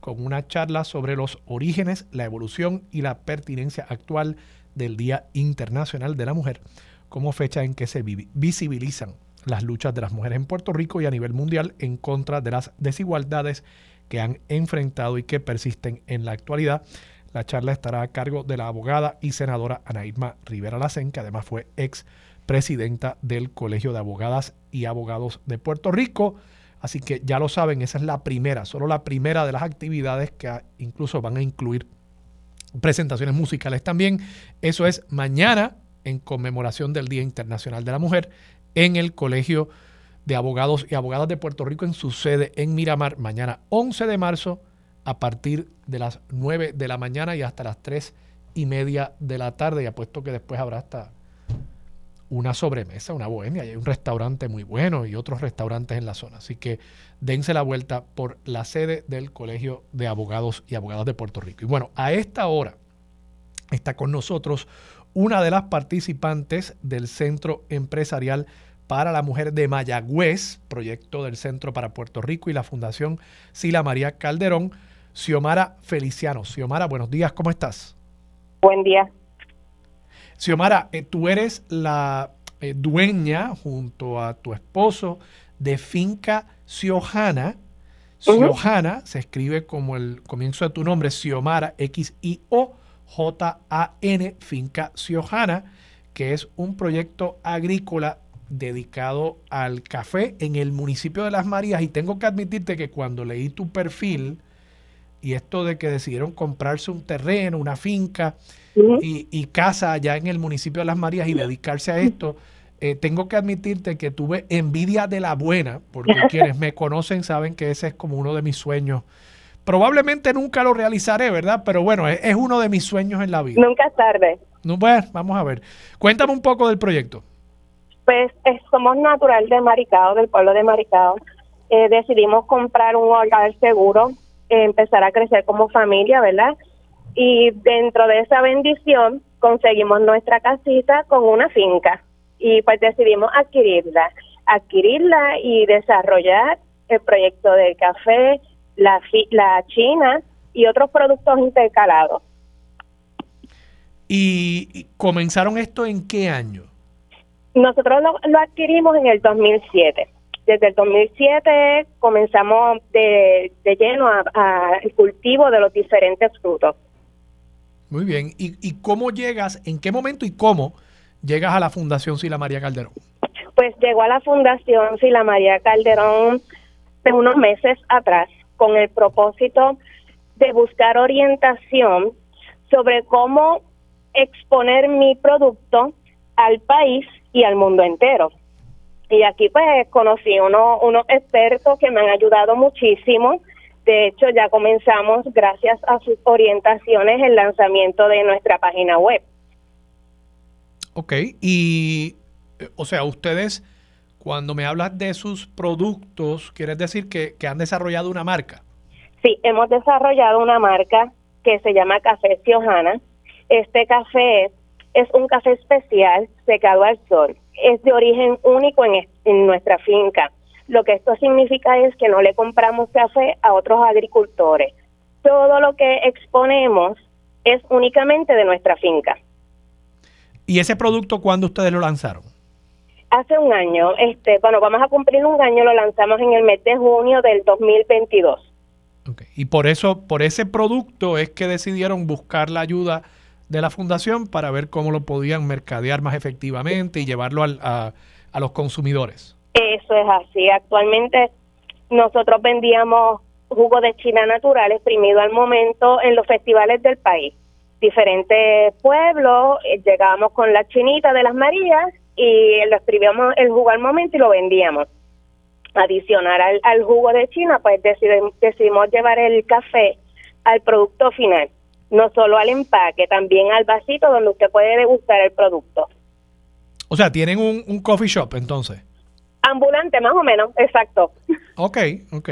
con una charla sobre los orígenes, la evolución y la pertinencia actual del Día Internacional de la Mujer, como fecha en que se visibilizan las luchas de las mujeres en Puerto Rico y a nivel mundial en contra de las desigualdades que han enfrentado y que persisten en la actualidad. La charla estará a cargo de la abogada y senadora Anaíma Rivera Lacen, que además fue ex presidenta del Colegio de Abogadas y Abogados de Puerto Rico. Así que ya lo saben, esa es la primera, solo la primera de las actividades que incluso van a incluir presentaciones musicales también. Eso es mañana en conmemoración del Día Internacional de la Mujer en el Colegio de Abogados y Abogadas de Puerto Rico en su sede en Miramar, mañana 11 de marzo a partir de las 9 de la mañana y hasta las 3 y media de la tarde. Y apuesto que después habrá hasta una sobremesa, una bohemia. Y hay un restaurante muy bueno y otros restaurantes en la zona. Así que dense la vuelta por la sede del Colegio de Abogados y Abogadas de Puerto Rico. Y bueno, a esta hora está con nosotros una de las participantes del Centro Empresarial para la Mujer de Mayagüez, proyecto del Centro para Puerto Rico y la Fundación Sila María Calderón Xiomara Feliciano. Xiomara, buenos días, ¿cómo estás? Buen día. Xiomara, eh, tú eres la eh, dueña junto a tu esposo de Finca Ciojana Xiojana se escribe como el comienzo de tu nombre, Xiomara, X-I-O-J-A-N, Finca Xiojana, que es un proyecto agrícola dedicado al café en el municipio de Las Marías. Y tengo que admitirte que cuando leí tu perfil y esto de que decidieron comprarse un terreno, una finca y, y casa allá en el municipio de Las Marías y dedicarse a esto, eh, tengo que admitirte que tuve envidia de la buena, porque *laughs* quienes me conocen saben que ese es como uno de mis sueños. Probablemente nunca lo realizaré, ¿verdad? Pero bueno, es, uno de mis sueños en la vida. Nunca es tarde. No, bueno, vamos a ver. Cuéntame un poco del proyecto. Pues somos natural de Maricao, del pueblo de Maricao. Eh, decidimos comprar un hogar seguro, empezar a crecer como familia, ¿verdad? Y dentro de esa bendición conseguimos nuestra casita con una finca y pues decidimos adquirirla, adquirirla y desarrollar el proyecto del café, la, la china y otros productos intercalados. ¿Y comenzaron esto en qué año? Nosotros lo, adquirimos en el 2007. Desde el 2007 comenzamos de, de lleno al cultivo de los diferentes frutos. Muy bien. ¿Y, ¿Y cómo llegas, en qué momento y cómo llegas a la Fundación Sila María Calderón? Pues llegó a la Fundación Sila María Calderón de unos meses atrás con el propósito de buscar orientación sobre cómo exponer mi producto al país y al mundo entero. Y aquí pues conocí uno, unos expertos que me han ayudado muchísimo. De hecho, ya comenzamos, gracias a sus orientaciones, el lanzamiento de nuestra página web. Ok, y o sea, ustedes cuando me hablas de sus productos, ¿quieres decir que, han desarrollado una marca? Sí, hemos desarrollado una marca que se llama Café Ciojana. Este café es un café especial secado al sol. Es de origen único en, en nuestra finca. Lo que esto significa es que no le compramos café a otros agricultores. Todo lo que exponemos es únicamente de nuestra finca. ¿Y ese producto cuándo ustedes lo lanzaron? Hace un año, este, bueno, vamos a cumplir un año, lo lanzamos en el mes de junio del 2022. Okay. Y por eso, por ese producto es que decidieron buscar la ayuda de la fundación para ver cómo lo podían mercadear más efectivamente y llevarlo a, a los consumidores. Eso es así. Actualmente nosotros vendíamos jugo de China natural exprimido al momento en los festivales del país diferentes pueblos, eh, llegábamos con la chinita de las Marías y lo escribíamos el jugo al momento y lo vendíamos. Adicionar al, jugo de China, pues decidimos, decidimos llevar el café al producto final, no solo al empaque, también al vasito donde usted puede degustar el producto. O sea, tienen un, un coffee shop entonces. Ambulante, más o menos, exacto. Ok, ok.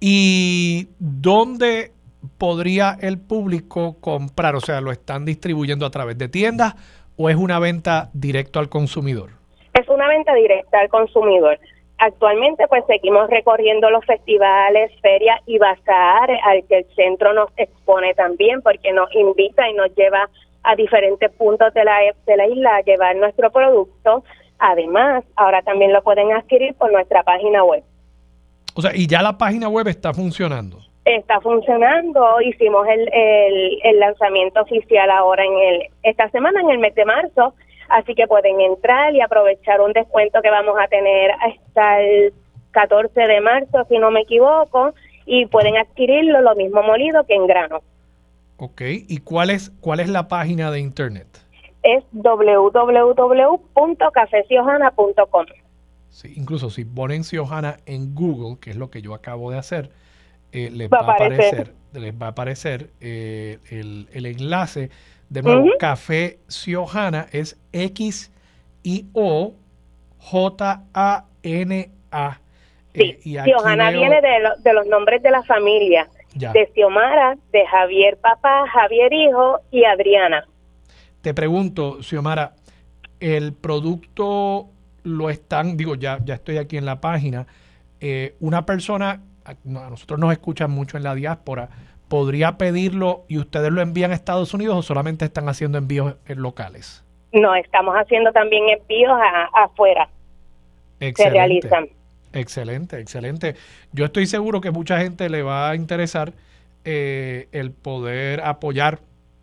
¿Y dónde podría el público comprar? O sea, ¿lo están distribuyendo a través de tiendas o es una venta directo al consumidor? Es una venta directa al consumidor. Actualmente pues seguimos recorriendo los festivales, ferias y bazar al que el centro nos expone también porque nos invita y nos lleva a diferentes puntos de la, de la isla a llevar nuestro producto. Además, ahora también lo pueden adquirir por nuestra página web. O sea, y ya la página web está funcionando está funcionando. Hicimos el, el, lanzamiento oficial ahora en el esta semana, en el mes de marzo. Así que pueden entrar y aprovechar un descuento que vamos a tener hasta el 14 de marzo, si no me equivoco, y pueden adquirirlo lo mismo molido que en grano. Ok, ¿y cuál es, cuál es la página de internet? Es www.cafeciojana.com. Sí, incluso si ponen Ciojana en Google, que es lo que yo acabo de hacer, eh, les, va a aparecer, les va a aparecer eh, el, enlace. De nuevo, Café Ciojana es X I O J A N A. Sí, eh, viene de, los nombres de la familia. De Xiomara, de Javier papá, Javier hijo y Adriana. Te pregunto, Xiomara, el producto lo están, digo, ya, ya estoy aquí en la página, una persona a nosotros nos escuchan mucho en la diáspora, ¿podría pedirlo y ustedes lo envían a Estados Unidos o solamente están haciendo envíos locales? No, estamos haciendo también envíos afuera. Se realizan. Excelente, excelente. Yo estoy seguro que mucha gente le va a interesar eh, el poder apoyar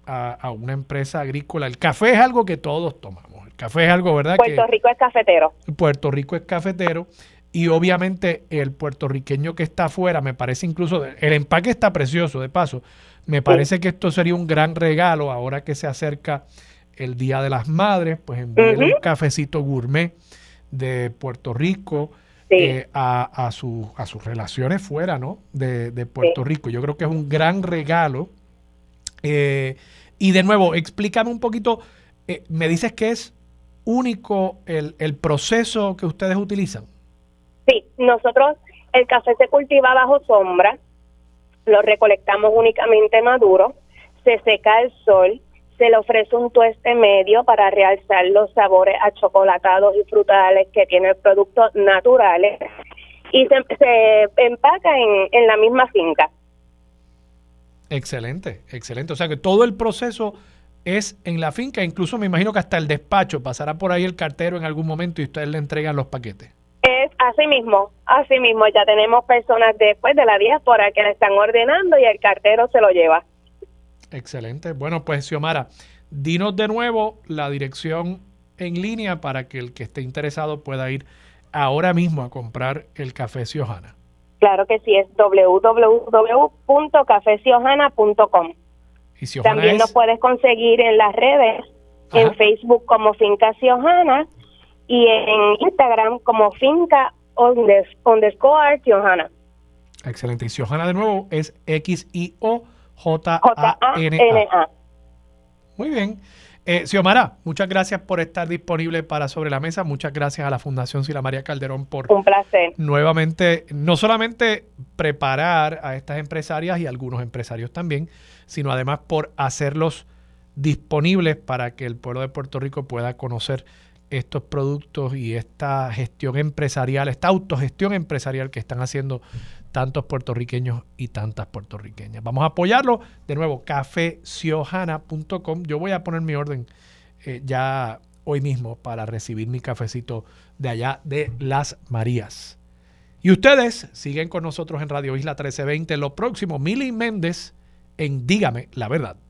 a, una empresa agrícola. El café es algo que todos tomamos. El café es algo, ¿verdad? Puerto Rico es cafetero. Puerto Rico es cafetero. Y obviamente el puertorriqueño que está afuera, me parece incluso, el empaque está precioso, de paso, me parece que esto sería un gran regalo ahora que se acerca el Día de las Madres, pues envíenle un cafecito gourmet de Puerto Rico eh, a, a, su, a sus relaciones fuera ¿no? de, Puerto Rico. Yo creo que es un gran regalo. Eh, y de nuevo, explícame un poquito, eh, me dices que es único el, el proceso que ustedes utilizan. Sí, nosotros el café se cultiva bajo sombra, lo recolectamos únicamente maduro, se seca al sol, se le ofrece un tueste medio para realzar los sabores achocolatados y frutales que tiene el producto naturales y se, empaca en, en la misma finca. Excelente, excelente. O sea que todo el proceso es en la finca, incluso me imagino que hasta el despacho pasará por ahí el cartero en algún momento y ustedes le entregan los paquetes. Es así mismo, así mismo. Ya tenemos personas después de la diáspora que le están ordenando y el cartero se lo lleva. Excelente. Bueno, pues Xiomara, dinos de nuevo la dirección en línea para que el que esté interesado pueda ir ahora mismo a comprar el café Ciojana. Claro que sí, es www.cafeciojana.com. También nos puedes conseguir en las redes, en Facebook como Finca Ciojana y en Instagram como Finca underscore Ciojana. Excelente. Y Ciojana de nuevo es X-I-O J-A-N-A. Muy bien. Eh, Xiomara, muchas gracias por estar disponible para Sobre la Mesa. Muchas gracias a la Fundación Sila María Calderón por Un placer. nuevamente no solamente preparar a estas empresarias y a algunos empresarios también, sino además por hacerlos disponibles para que el pueblo de Puerto Rico pueda conocer estos productos y esta gestión empresarial, esta autogestión empresarial que están haciendo tantos puertorriqueños y tantas puertorriqueñas. Vamos a apoyarlo. De nuevo, cafeciojana.com. Yo voy a poner mi orden eh, ya hoy mismo para recibir mi cafecito de allá de Las Marías. Y ustedes siguen con nosotros en Radio Isla 1320. Lo próximo, Mili Méndez en Dígame la Verdad.